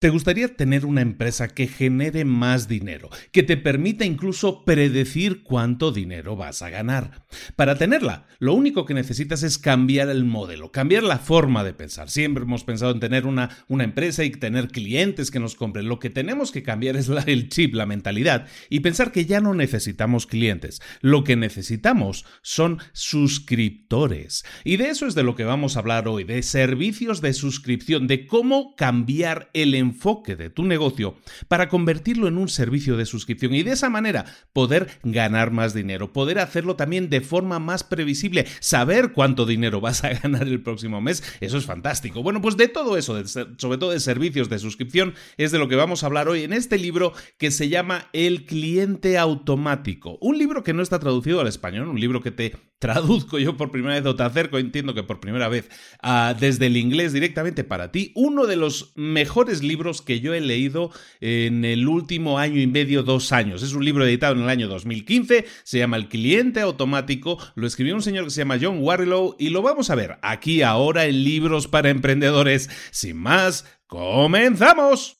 ¿Te gustaría tener una empresa que genere más dinero, que te permita incluso predecir cuánto dinero vas a ganar? Para tenerla, lo único que necesitas es cambiar el modelo, cambiar la forma de pensar. Siempre hemos pensado en tener una, una empresa y tener clientes que nos compren. Lo que tenemos que cambiar es el chip, la mentalidad, y pensar que ya no necesitamos clientes. Lo que necesitamos son suscriptores. Y de eso es de lo que vamos a hablar hoy, de servicios de suscripción, de cómo cambiar el enfoque enfoque de tu negocio para convertirlo en un servicio de suscripción y de esa manera poder ganar más dinero, poder hacerlo también de forma más previsible, saber cuánto dinero vas a ganar el próximo mes, eso es fantástico. Bueno, pues de todo eso, sobre todo de servicios de suscripción, es de lo que vamos a hablar hoy en este libro que se llama El cliente automático, un libro que no está traducido al español, un libro que te traduzco yo por primera vez o te acerco, entiendo que por primera vez, desde el inglés directamente para ti, uno de los mejores libros que yo he leído en el último año y medio, dos años. Es un libro editado en el año 2015, se llama El cliente automático, lo escribió un señor que se llama John Warrilow y lo vamos a ver aquí ahora en Libros para Emprendedores. Sin más, comenzamos.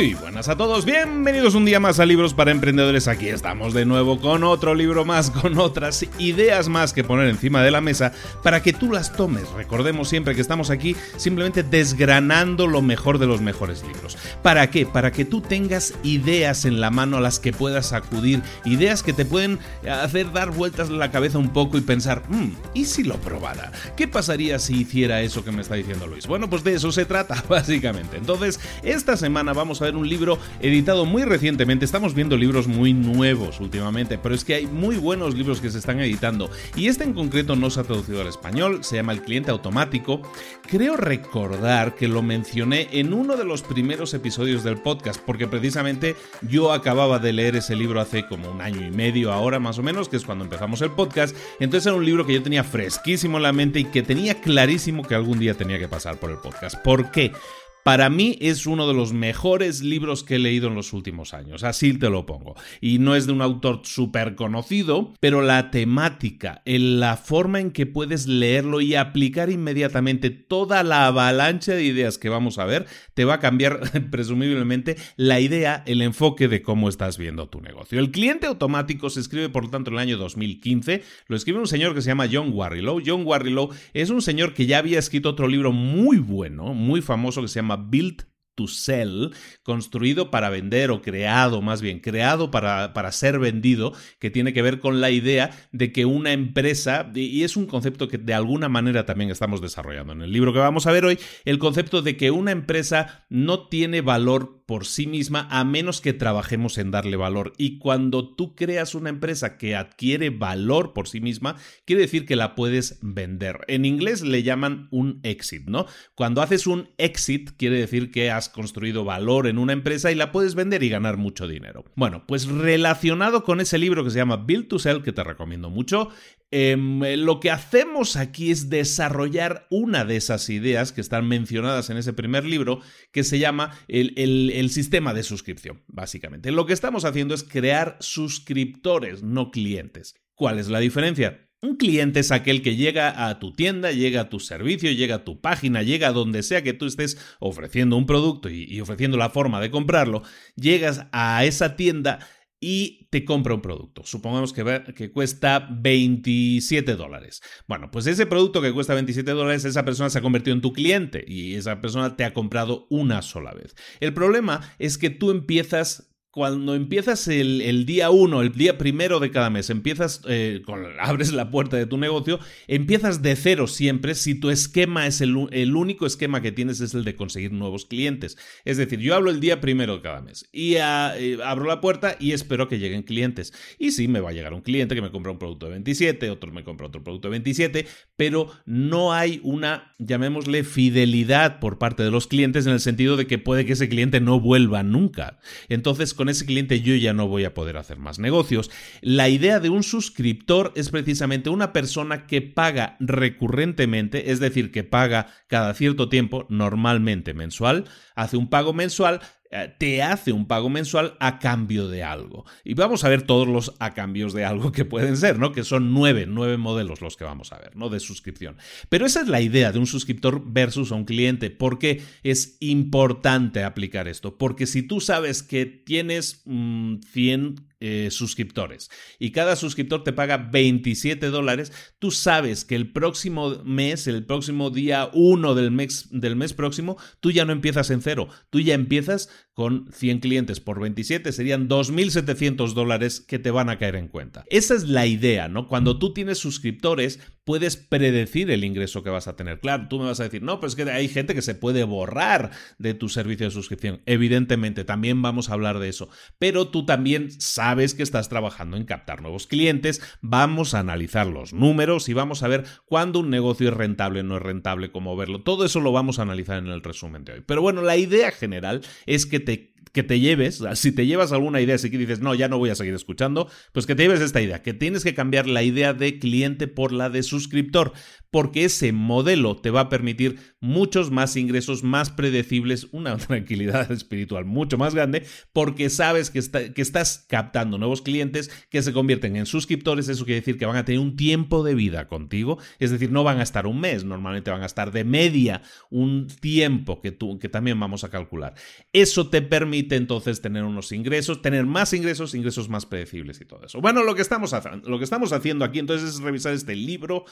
Buenas a todos, bienvenidos un día más a Libros para Emprendedores. Aquí estamos de nuevo con otro libro más, con otras ideas más que poner encima de la mesa para que tú las tomes. Recordemos siempre que estamos aquí simplemente desgranando lo mejor de los mejores libros. ¿Para qué? Para que tú tengas ideas en la mano a las que puedas acudir, ideas que te pueden hacer dar vueltas la cabeza un poco y pensar, mmm, ¿y si lo probara? ¿Qué pasaría si hiciera eso que me está diciendo Luis? Bueno, pues de eso se trata, básicamente. Entonces, esta semana vamos a un libro editado muy recientemente. Estamos viendo libros muy nuevos últimamente, pero es que hay muy buenos libros que se están editando. Y este en concreto no se ha traducido al español, se llama El cliente automático. Creo recordar que lo mencioné en uno de los primeros episodios del podcast, porque precisamente yo acababa de leer ese libro hace como un año y medio ahora más o menos, que es cuando empezamos el podcast. Entonces era un libro que yo tenía fresquísimo en la mente y que tenía clarísimo que algún día tenía que pasar por el podcast. ¿Por qué? Para mí es uno de los mejores libros que he leído en los últimos años, así te lo pongo. Y no es de un autor súper conocido, pero la temática, la forma en que puedes leerlo y aplicar inmediatamente toda la avalancha de ideas que vamos a ver, te va a cambiar presumiblemente la idea, el enfoque de cómo estás viendo tu negocio. El cliente automático se escribe por lo tanto en el año 2015, lo escribe un señor que se llama John Warrilow. John Warrilow es un señor que ya había escrito otro libro muy bueno, muy famoso que se llama Built to Sell, construido para vender o creado, más bien, creado para, para, ser vendido, que tiene que ver con la idea de que una empresa, y es un concepto que de alguna manera también estamos desarrollando en el libro que vamos a ver hoy, el concepto de que una empresa no tiene valor por sí misma a menos que trabajemos en darle valor. Y cuando tú creas una empresa que adquiere valor por sí misma, quiere decir que la puedes vender. En inglés le llaman un exit, ¿no? Cuando haces un exit, quiere decir que has construido valor en una empresa y la puedes vender y ganar mucho dinero. Bueno, pues relacionado con ese libro que se llama Build to Sell, que te recomiendo mucho, eh, lo que hacemos aquí es desarrollar una de esas ideas que están mencionadas en ese primer libro, que se llama el, el sistema de suscripción, básicamente. Lo que estamos haciendo es crear suscriptores, no clientes. ¿Cuál es la diferencia? Un cliente es aquel que llega a tu tienda, llega a tu servicio, llega a tu página, llega a donde sea que tú estés ofreciendo un producto y, ofreciendo la forma de comprarlo, llegas a esa tienda y te compra un producto. Supongamos que, que, cuesta 27 dólares. Bueno, pues ese producto que cuesta 27 dólares, esa persona se ha convertido en tu cliente y esa persona te ha comprado una sola vez. El problema es que tú empiezas cuando empiezas el, día uno, el día primero de cada mes, empiezas, eh, abres la puerta de tu negocio, empiezas de cero siempre si tu esquema es el, único esquema que tienes es el de conseguir nuevos clientes. Es decir, yo hablo el día primero de cada mes y ah, eh, abro la puerta y espero que lleguen clientes. Y sí, me va a llegar un cliente que me compra un producto de 27, otro me compra otro producto de 27, pero no hay una, llamémosle, fidelidad por parte de los clientes en el sentido de que puede que ese cliente no vuelva nunca. Entonces, con ese cliente yo ya no voy a poder hacer más negocios. La idea de un suscriptor es precisamente una persona que paga recurrentemente, es decir, que paga cada cierto tiempo, normalmente mensual, hace un pago mensual te hace un pago mensual a cambio de algo. Y vamos a ver todos los a cambios de algo que pueden ser, ¿no? Que son nueve, nueve modelos los que vamos a ver, ¿no? De suscripción. Pero esa es la idea de un suscriptor versus un cliente. ¿Por qué es importante aplicar esto? Porque si tú sabes que tienes 100 mm, eh, suscriptores. Y cada suscriptor te paga 27 dólares, tú sabes que el próximo mes, el próximo día 1 del mes, del mes próximo, tú ya no empiezas en cero, tú ya empiezas con 100 clientes por 27, serían 2.700 dólares que te van a caer en cuenta. Esa es la idea, ¿no? Cuando tú tienes suscriptores, puedes predecir el ingreso que vas a tener. Claro, tú me vas a decir, no, pero es que hay gente que se puede borrar de tu servicio de suscripción. Evidentemente, también vamos a hablar de eso, pero tú también sabes que estás trabajando en captar nuevos clientes, vamos a analizar los números y vamos a ver cuándo un negocio es rentable o no es rentable, cómo verlo. Todo eso lo vamos a analizar en el resumen de hoy. Pero bueno, la idea general es que te que te lleves, si te llevas alguna idea, si dices, no, ya no voy a seguir escuchando, pues que te lleves esta idea, que tienes que cambiar la idea de cliente por la de suscriptor, porque ese modelo te va a permitir muchos más ingresos más predecibles, una tranquilidad espiritual mucho más grande, porque sabes que, que estás captando nuevos clientes que se convierten en suscriptores, eso quiere decir que van a tener un tiempo de vida contigo, es decir, no van a estar un mes, normalmente van a estar de media un tiempo que, tú, que también vamos a calcular. Eso te permite entonces tener unos ingresos, tener más ingresos, ingresos más predecibles y todo eso. Bueno, lo que estamos, lo que estamos haciendo aquí entonces es revisar este libro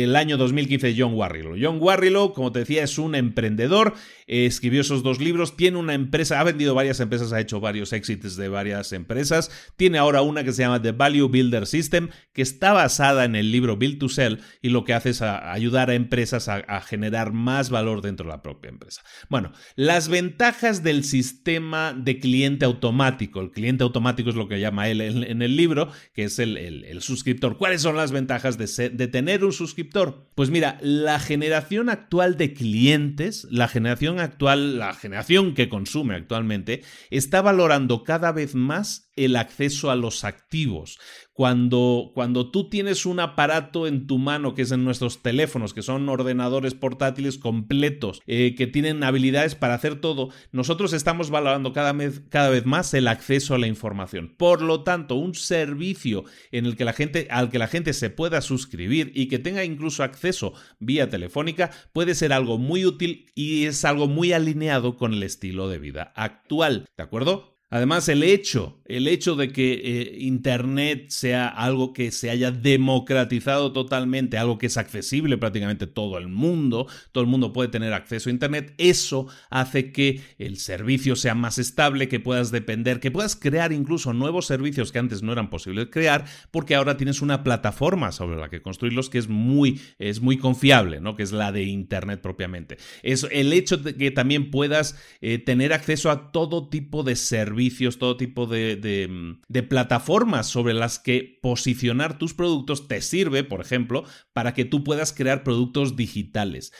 del año 2015 de John Warrilow. John Warrilow, como te decía, es un emprendedor, escribió esos dos libros, tiene una empresa, ha vendido varias empresas, ha hecho varios éxitos de varias empresas, tiene ahora una que se llama The Value Builder System, que está basada en el libro Build to Sell y lo que hace es ayudar a empresas a generar más valor dentro de la propia empresa. Bueno, las ventajas del sistema de cliente automático. El cliente automático es lo que llama él en, el libro, que es el, suscriptor. ¿Cuáles son las ventajas de tener un suscriptor? Pues mira, la generación actual de clientes, la generación actual, la generación que consume actualmente, está valorando cada vez más el acceso a los activos. Cuando, cuando tú tienes un aparato en tu mano, que es en nuestros teléfonos, que son ordenadores portátiles completos, eh, que tienen habilidades para hacer todo, nosotros estamos valorando cada vez, cada vez más el acceso a la información. Por lo tanto, un servicio en el que la gente, al que la gente se pueda suscribir y que tenga incluso acceso vía telefónica puede ser algo muy útil y es algo muy alineado con el estilo de vida actual. ¿De acuerdo? Además, el hecho, el hecho de que eh, Internet sea algo que se haya democratizado totalmente, algo que es accesible prácticamente todo el mundo, todo el mundo puede tener acceso a Internet, eso hace que el servicio sea más estable, que puedas depender, que puedas crear incluso nuevos servicios que antes no eran posibles crear, porque ahora tienes una plataforma sobre la que construirlos que es muy, es muy confiable, ¿no? que es la de Internet propiamente. Es el hecho de que también puedas eh, tener acceso a todo tipo de servicios todo tipo de, de, plataformas sobre las que posicionar tus productos te sirve, por ejemplo, para que tú puedas crear productos digitales,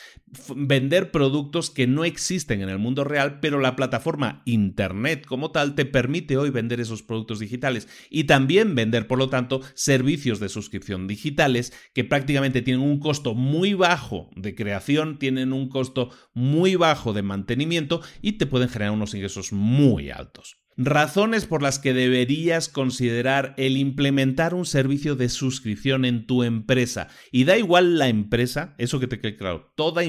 vender productos que no existen en el mundo real, pero la plataforma Internet como tal te permite hoy vender esos productos digitales y también vender, por lo tanto, servicios de suscripción digitales que prácticamente tienen un costo muy bajo de creación, tienen un costo muy bajo de mantenimiento y te pueden generar unos ingresos muy altos. Razones por las que deberías considerar el implementar un servicio de suscripción en tu empresa. Y da igual la empresa, eso que te quede claro, toda,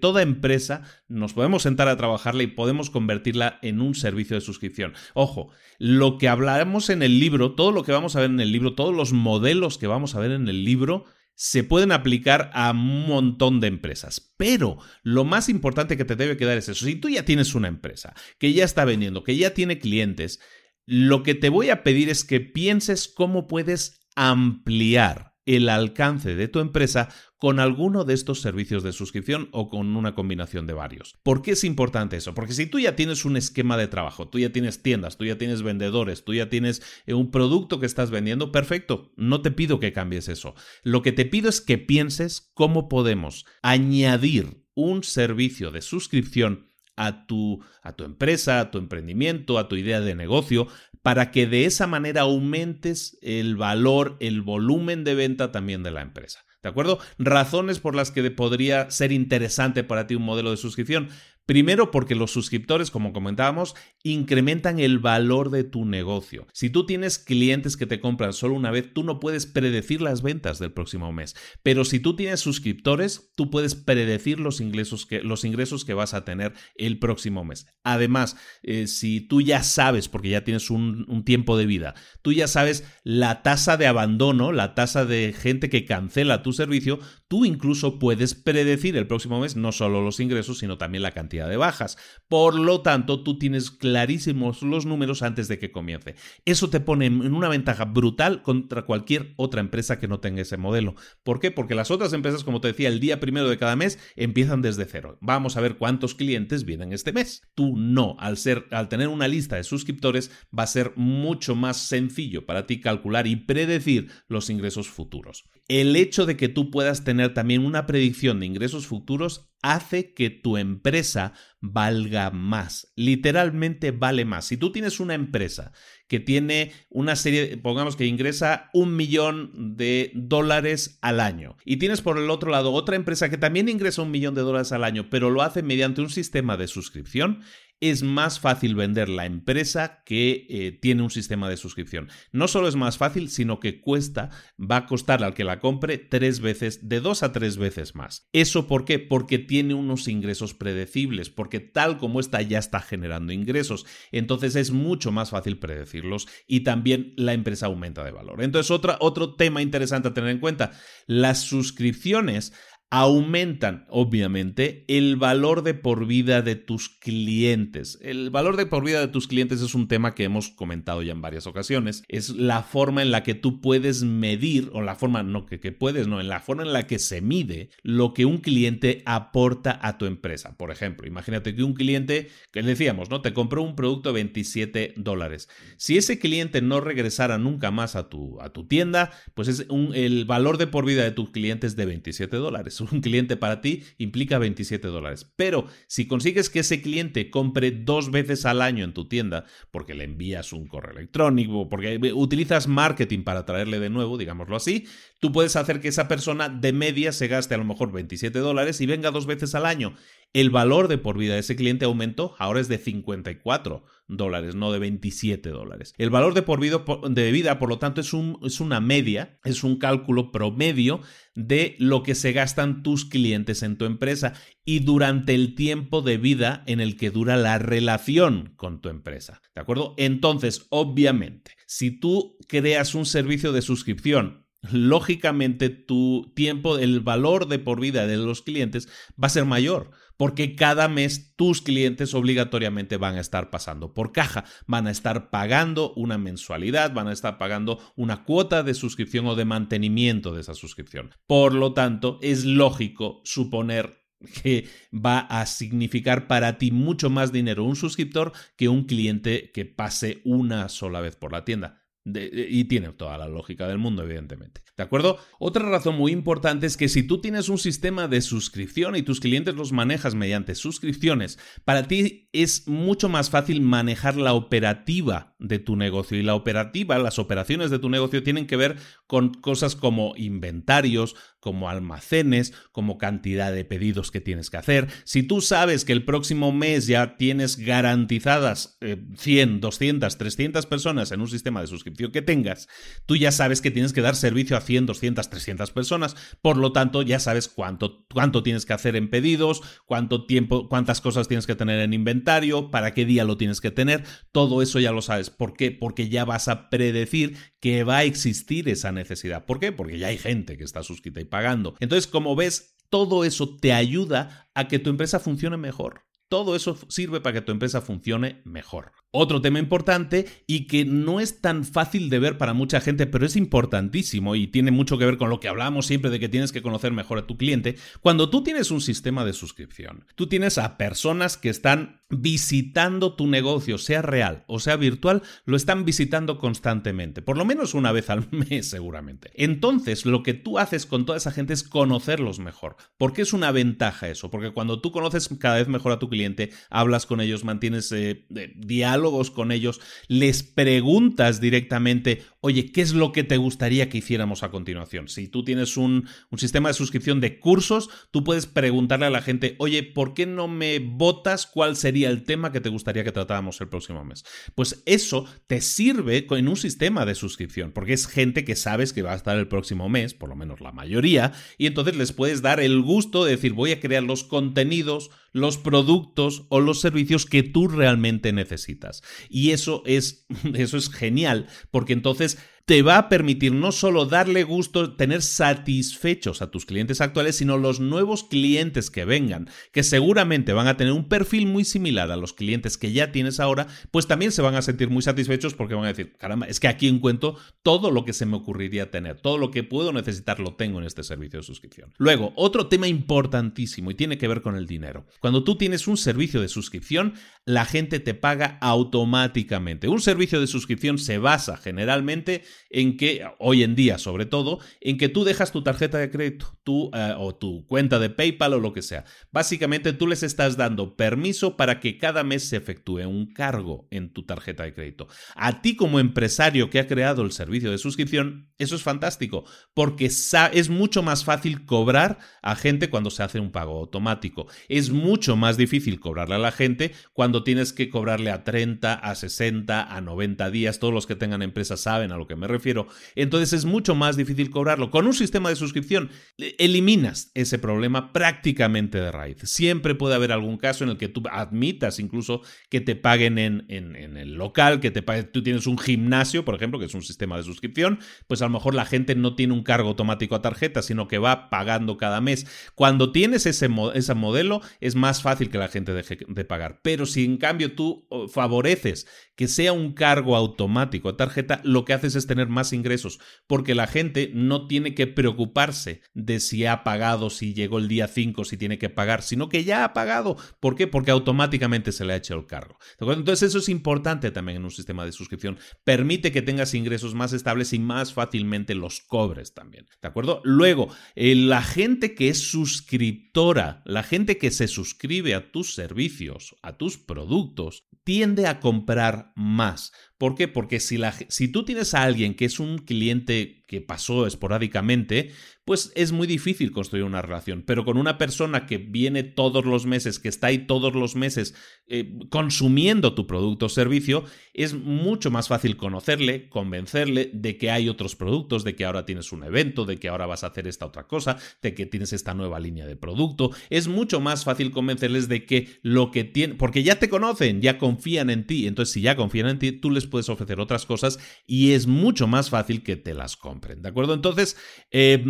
toda empresa nos podemos sentar a trabajarla y podemos convertirla en un servicio de suscripción. Ojo, lo que hablaremos en el libro, todo lo que vamos a ver en el libro, todos los modelos que vamos a ver en el libro, se pueden aplicar a un montón de empresas. Pero lo más importante que te debe quedar es eso. Si tú ya tienes una empresa que ya está vendiendo, que ya tiene clientes, lo que te voy a pedir es que pienses cómo puedes ampliar el alcance de tu empresa con alguno de estos servicios de suscripción o con una combinación de varios. ¿Por qué es importante eso? Porque si tú ya tienes un esquema de trabajo, tú ya tienes tiendas, tú ya tienes vendedores, tú ya tienes eh, un producto que estás vendiendo, perfecto, no te pido que cambies eso. Lo que te pido es que pienses cómo podemos añadir un servicio de suscripción a tu, a tu empresa, a tu emprendimiento, a tu idea de negocio, para que de esa manera aumentes el valor, el volumen de venta también de la empresa. ¿De acuerdo? Razones por las que podría ser interesante para ti un modelo de suscripción. Primero porque los suscriptores, como comentábamos, incrementan el valor de tu negocio. Si tú tienes clientes que te compran solo una vez, tú no puedes predecir las ventas del próximo mes. Pero si tú tienes suscriptores, tú puedes predecir los ingresos que, los ingresos que vas a tener el próximo mes. Además, eh, si tú ya sabes, porque ya tienes un, un tiempo de vida, tú ya sabes la tasa de abandono, la tasa de gente que cancela tu servicio, tú incluso puedes predecir el próximo mes no solo los ingresos, sino también la cantidad de bajas. Por lo tanto, tú tienes clarísimos los números antes de que comience. Eso te pone en una ventaja brutal contra cualquier otra empresa que no tenga ese modelo. ¿Por qué? Porque las otras empresas, como te decía, el día primero de cada mes empiezan desde cero. Vamos a ver cuántos clientes vienen este mes. Tú no, al ser, al tener una lista de suscriptores, va a ser mucho más sencillo para ti calcular y predecir los ingresos futuros. El hecho de que tú puedas tener también una predicción de ingresos futuros hace que tu empresa valga más. Literalmente vale más. Si tú tienes una empresa que tiene una serie, pongamos que ingresa un millón de dólares al año, y tienes por el otro lado otra empresa que también ingresa un millón de dólares al año, pero lo hace mediante un sistema de suscripción, es más fácil vender la empresa que eh, tiene un sistema de suscripción. No solo es más fácil, sino que cuesta, va a costar al que la compre tres veces, de dos a tres veces más. ¿Eso por qué? Porque tiene unos ingresos predecibles, porque tal como está ya está generando ingresos. Entonces es mucho más fácil predecirlos y también la empresa aumenta de valor. Entonces otra, otro tema interesante a tener en cuenta, las suscripciones aumentan, obviamente, el valor de por vida de tus clientes. El valor de por vida de tus clientes es un tema que hemos comentado ya en varias ocasiones. Es la forma en la que tú puedes medir, o la forma, no que, que puedes, no, en la forma en la que se mide lo que un cliente aporta a tu empresa. Por ejemplo, imagínate que un cliente, que decíamos, ¿no? Te compró un producto de 27 dólares. Si ese cliente no regresara nunca más a tu, a tu tienda, pues es un, el valor de por vida de tus clientes de 27 dólares un cliente para ti implica 27 dólares. Pero si consigues que ese cliente compre dos veces al año en tu tienda, porque le envías un correo electrónico, porque utilizas marketing para traerle de nuevo, digámoslo así, tú puedes hacer que esa persona de media se gaste a lo mejor 27 dólares y venga dos veces al año. El valor de por vida de ese cliente aumentó, ahora es de 54 dólares, no de 27 dólares. El valor de por vida, de vida por lo tanto, es, un, es una media, es un cálculo promedio de lo que se gastan tus clientes en tu empresa y durante el tiempo de vida en el que dura la relación con tu empresa. ¿De acuerdo? Entonces, obviamente, si tú creas un servicio de suscripción lógicamente tu tiempo, el valor de por vida de los clientes va a ser mayor, porque cada mes tus clientes obligatoriamente van a estar pasando por caja, van a estar pagando una mensualidad, van a estar pagando una cuota de suscripción o de mantenimiento de esa suscripción. Por lo tanto, es lógico suponer que va a significar para ti mucho más dinero un suscriptor que un cliente que pase una sola vez por la tienda y tiene toda la lógica del mundo, evidentemente. ¿De acuerdo? Otra razón muy importante es que si tú tienes un sistema de suscripción y tus clientes los manejas mediante suscripciones, para ti es mucho más fácil manejar la operativa de tu negocio. Y la operativa, las operaciones de tu negocio tienen que ver con cosas como inventarios, como almacenes, como cantidad de pedidos que tienes que hacer. Si tú sabes que el próximo mes ya tienes garantizadas 100, 200, 300 personas en un sistema de suscripción que tengas, tú ya sabes que tienes que dar servicio a 100, 200, 300 personas. Por lo tanto, ya sabes cuánto, cuánto tienes que hacer en pedidos, cuánto tiempo, cuántas cosas tienes que tener en inventario, para qué día lo tienes que tener. Todo eso ya lo sabes. ¿Por qué? Porque ya vas a predecir que va a existir esa necesidad. ¿Por qué? Porque ya hay gente que está suscrita y pagando. Entonces, como ves, todo eso te ayuda a que tu empresa funcione mejor. Todo eso sirve para que tu empresa funcione mejor. Otro tema importante y que no es tan fácil de ver para mucha gente, pero es importantísimo y tiene mucho que ver con lo que hablamos siempre de que tienes que conocer mejor a tu cliente. Cuando tú tienes un sistema de suscripción, tú tienes a personas que están visitando tu negocio, sea real o sea virtual, lo están visitando constantemente, por lo menos una vez al mes seguramente. Entonces, lo que tú haces con toda esa gente es conocerlos mejor. ¿Por qué es una ventaja eso? Porque cuando tú conoces cada vez mejor a tu cliente, hablas con ellos, mantienes eh, diálogo, con ellos, les preguntas directamente, oye, ¿qué es lo que te gustaría que hiciéramos a continuación? Si tú tienes un, un sistema de suscripción de cursos, tú puedes preguntarle a la gente, oye, ¿por qué no me votas cuál sería el tema que te gustaría que tratáramos el próximo mes? Pues eso te sirve en un sistema de suscripción, porque es gente que sabes que va a estar el próximo mes, por lo menos la mayoría, y entonces les puedes dar el gusto de decir, voy a crear los contenidos, los productos o los servicios que tú realmente necesitas. Y eso es, eso es genial, porque entonces te va a permitir no solo darle gusto, tener satisfechos a tus clientes actuales, sino los nuevos clientes que vengan, que seguramente van a tener un perfil muy similar a los clientes que ya tienes ahora, pues también se van a sentir muy satisfechos porque van a decir, caramba, es que aquí encuentro todo lo que se me ocurriría tener, todo lo que puedo necesitar lo tengo en este servicio de suscripción. Luego, otro tema importantísimo y tiene que ver con el dinero. Cuando tú tienes un servicio de suscripción, la gente te paga automáticamente. Un servicio de suscripción se basa generalmente en que, hoy en día sobre todo, en que tú dejas tu tarjeta de crédito tú, eh, o tu cuenta de PayPal o lo que sea. Básicamente tú les estás dando permiso para que cada mes se efectúe un cargo en tu tarjeta de crédito. A ti como empresario que ha creado el servicio de suscripción, eso es fantástico, porque es mucho más fácil cobrar a gente cuando se hace un pago automático. Es mucho más difícil cobrarle a la gente cuando tienes que cobrarle a 30, a 60, a 90 días. Todos los que tengan empresas saben a lo que me refiero. Entonces es mucho más difícil cobrarlo. Con un sistema de suscripción eliminas ese problema prácticamente de raíz. Siempre puede haber algún caso en el que tú admitas incluso que te paguen en, en, el local, que te tú tienes un gimnasio, por ejemplo, que es un sistema de suscripción, pues a lo mejor la gente no tiene un cargo automático a tarjeta, sino que va pagando cada mes. Cuando tienes ese, ese modelo, es más fácil que la gente deje de pagar. Pero si en cambio tú favoreces que sea un cargo automático a tarjeta, lo que haces es tener más ingresos, porque la gente no tiene que preocuparse de si ha pagado, si llegó el día 5, si tiene que pagar, sino que ya ha pagado. ¿Por qué? Porque automáticamente se le ha hecho el cargo. Entonces eso es importante también en un sistema de suscripción. Permite que tengas ingresos más estables y más fácilmente los cobres también. ¿De acuerdo? Luego, eh, la gente que es suscriptora, la gente que se suscribe a tus servicios, a tus productos, tiende a comprar más. ¿Por qué? Porque si, la, si tú tienes a alguien que es un cliente que pasó esporádicamente, pues es muy difícil construir una relación. Pero con una persona que viene todos los meses, que está ahí todos los meses eh, consumiendo tu producto o servicio, es mucho más fácil conocerle, convencerle de que hay otros productos, de que ahora tienes un evento, de que ahora vas a hacer esta otra cosa, de que tienes esta nueva línea de producto. Es mucho más fácil convencerles de que lo que tienen, porque ya te conocen, ya confían en ti. Entonces, si ya confían en ti, tú les puedes ofrecer otras cosas y es mucho más fácil que te las compren. ¿De acuerdo? Entonces, eh,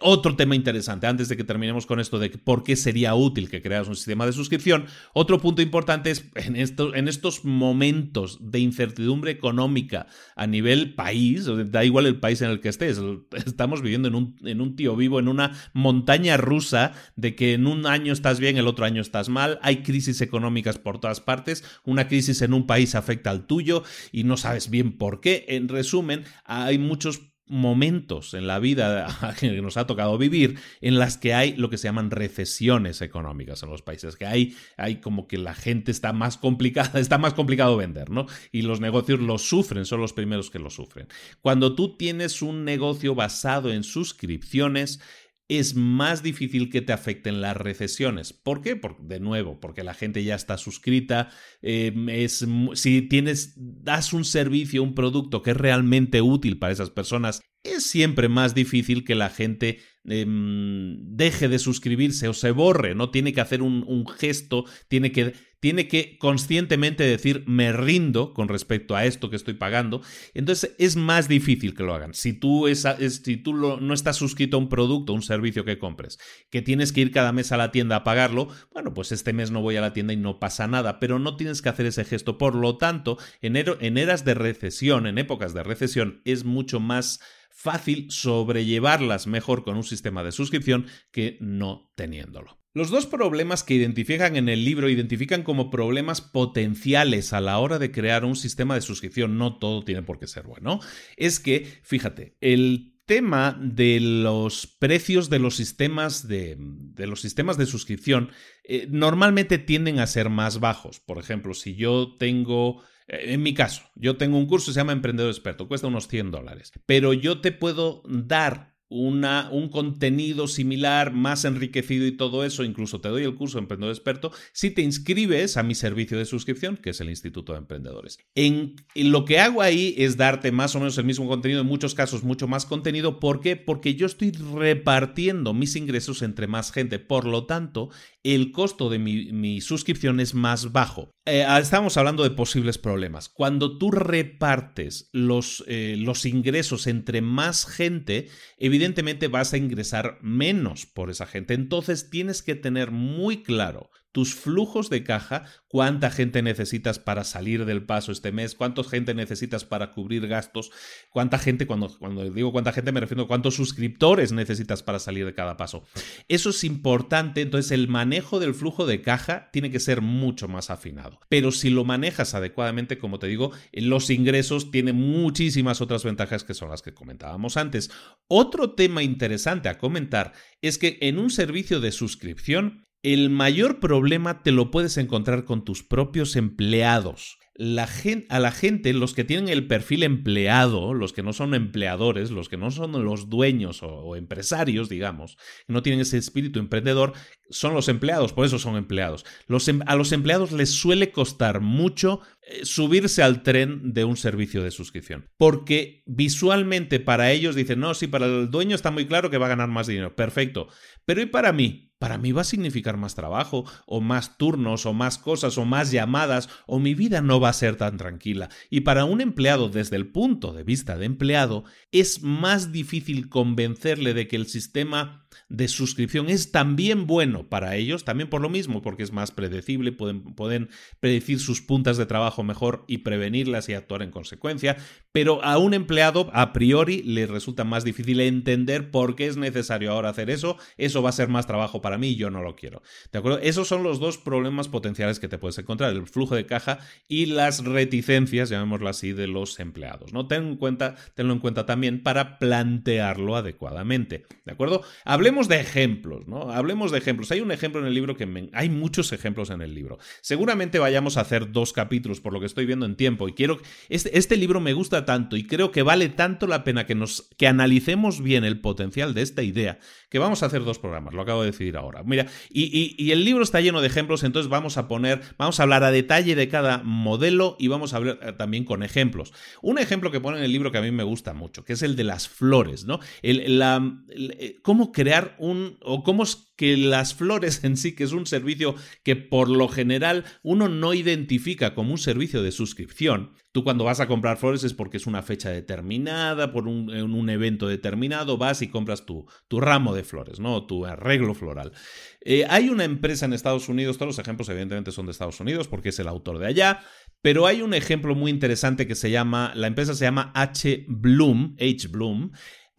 otro tema interesante, antes de que terminemos con esto de por qué sería útil que creas un sistema de suscripción, otro punto importante es en, en estos momentos de incertidumbre económica a nivel país, da igual el país en el que estés, estamos viviendo en un, en un tío vivo, en una montaña rusa de que en un año estás bien, el otro año estás mal, hay crisis económicas por todas partes, una crisis en un país afecta al tuyo y no sabes bien por qué. En resumen, hay muchos momentos en la vida que nos ha tocado vivir en las que hay lo que se llaman recesiones económicas en los países, que hay, hay como que la gente está más complicada, está más complicado vender, ¿no? Y los negocios lo sufren, son los primeros que lo sufren. Cuando tú tienes un negocio basado en suscripciones, es más difícil que te afecten las recesiones. ¿Por qué? Porque, de nuevo, porque la gente ya está suscrita. Em, es, si tienes, das un servicio, un producto que es realmente útil para esas personas, es siempre más difícil que la gente em, deje de suscribirse o se borre. No tiene que hacer un, gesto, tiene que tiene que conscientemente decir me rindo con respecto a esto que estoy pagando. Entonces es más difícil que lo hagan. Si tú, si tú no estás suscrito a un producto, un servicio que compres, que tienes que ir cada mes a la tienda a pagarlo, bueno, pues este mes no voy a la tienda y no pasa nada, pero no tienes que hacer ese gesto. Por lo tanto, en, en eras de recesión, en épocas de recesión, es mucho más fácil sobrellevarlas mejor con un sistema de suscripción que no teniéndolo. Los dos problemas que identifican en el libro identifican como problemas potenciales a la hora de crear un sistema de suscripción. No todo tiene por qué ser bueno. Es que, fíjate, el tema de los precios de los sistemas de, de los sistemas de suscripción eh, normalmente tienden a ser más bajos. Por ejemplo, si yo tengo en mi caso, yo tengo un curso que se llama Emprendedor Experto, cuesta unos 100 dólares, pero yo te puedo dar una, un contenido similar, más enriquecido y todo eso, incluso te doy el curso de Emprendedor Experto, si te inscribes a mi servicio de suscripción, que es el Instituto de Emprendedores. En, lo que hago ahí es darte más o menos el mismo contenido, en muchos casos mucho más contenido. ¿Por qué? Porque yo estoy repartiendo mis ingresos entre más gente. Por lo tanto, el costo de mi, suscripción es más bajo. Eh, ah, estamos hablando de posibles problemas. Cuando tú repartes los, eh, los ingresos entre más gente, evidentemente vas a ingresar menos por esa gente. Entonces tienes que tener muy claro tus flujos de caja, cuánta gente necesitas para salir del paso este mes, cuánta gente necesitas para cubrir gastos, cuánta gente, cuando, cuando digo cuánta gente me refiero a cuántos suscriptores necesitas para salir de cada paso. Eso es importante, entonces el manejo del flujo de caja tiene que ser mucho más afinado. Pero si lo manejas adecuadamente, como te digo, los ingresos tienen muchísimas otras ventajas que son las que comentábamos antes. Otro tema interesante a comentar es que en un servicio de suscripción, el mayor problema te lo puedes encontrar con tus propios empleados. A la gente, los que tienen el perfil empleado, los que no son empleadores, los que no son los dueños o, empresarios, digamos, no tienen ese espíritu emprendedor, son los empleados, por eso son empleados. Em, a los empleados les suele costar mucho subirse al tren de un servicio de suscripción, porque visualmente para ellos dicen, no, sí, para el dueño está muy claro que va a ganar más dinero, perfecto, pero ¿y para mí? para mí va a significar más trabajo, o más turnos, o más cosas, o más llamadas, o mi vida no va a ser tan tranquila. Y para un empleado, desde el punto de vista de empleado, es más difícil convencerle de que el sistema de suscripción es también bueno para ellos, también por lo mismo, porque es más predecible, pueden, pueden predecir sus puntas de trabajo mejor y prevenirlas y actuar en consecuencia, pero a un empleado a priori le resulta más difícil entender por qué es necesario ahora hacer eso, eso va a ser más trabajo para mí y yo no lo quiero. ¿De acuerdo? Esos son los dos problemas potenciales que te puedes encontrar, el flujo de caja y las reticencias, llamémoslo así, de los empleados. ¿no? Ten en cuenta, tenlo en cuenta también para plantearlo adecuadamente. ¿De acuerdo? Hablemos de ejemplos, ¿no? Hablemos de ejemplos. Hay un ejemplo en el libro que me... hay muchos ejemplos en el libro. Seguramente vayamos a hacer dos capítulos por lo que estoy viendo en tiempo y quiero este, este libro me gusta tanto y creo que vale tanto la pena que nos que analicemos bien el potencial de esta idea que vamos a hacer dos programas. Lo acabo de decidir ahora. Mira, y, y el libro está lleno de ejemplos, entonces vamos a poner, vamos a hablar a detalle de cada modelo y vamos a hablar eh, también con ejemplos. Un ejemplo que pone en el libro que a mí me gusta mucho, que es el de las flores, ¿no? El, la, eh, cómo crear un, o cómo es que las flores en sí, que es un servicio que por lo general uno no identifica como un servicio de suscripción. Tú cuando vas a comprar flores es porque es una fecha determinada, por un, un evento determinado, vas y compras tu, tu ramo de flores, ¿no? Tu arreglo floral. Eh, hay una empresa en Estados Unidos, todos los ejemplos evidentemente son de Estados Unidos porque es el autor de allá, pero hay un ejemplo muy interesante que se llama, la empresa se llama H. Bloom, H. Bloom,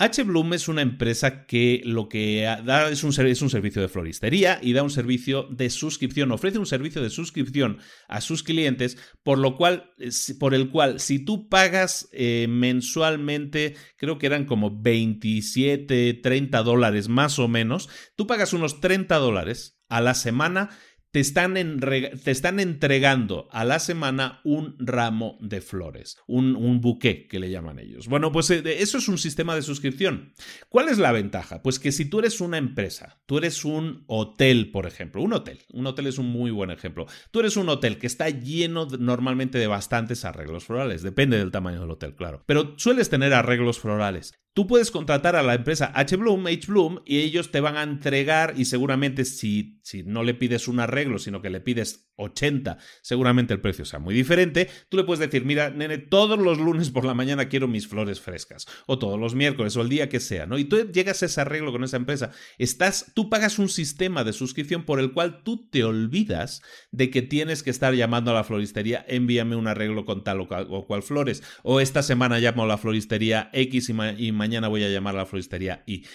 HBloom es una empresa que lo que da es un, servicio de floristería y da un servicio de suscripción, ofrece un servicio de suscripción a sus clientes, por lo cual, por el cual, si tú pagas eh, mensualmente, creo que eran como 27, 30 dólares más o menos, tú pagas unos 30 dólares a la semana te están, te están, entregando a la semana un ramo de flores, un, un que le llaman ellos. Bueno, pues eh, eso es un sistema de suscripción. ¿Cuál es la ventaja? Pues que si tú eres una empresa, tú eres un hotel, por ejemplo, un hotel, un hotel es un muy buen ejemplo, tú eres un hotel que está lleno normalmente de bastantes arreglos florales, depende del tamaño del hotel, claro, pero sueles tener arreglos florales. Tú puedes contratar a la empresa H Bloom, H Bloom, y ellos te van a entregar y seguramente si, si no le pides un arreglo, sino que le pides 80, seguramente el precio sea muy diferente. Tú le puedes decir, mira, nene, todos los lunes por la mañana quiero mis flores frescas, o todos los miércoles, o el día que sea, ¿no? Y tú llegas a ese arreglo con esa empresa, estás, tú pagas un sistema de suscripción por el cual tú te olvidas de que tienes que estar llamando a la floristería, envíame un arreglo con tal o cual, flores, o esta semana llamo a la floristería X y, y mañana voy a llamar a la floristería Y.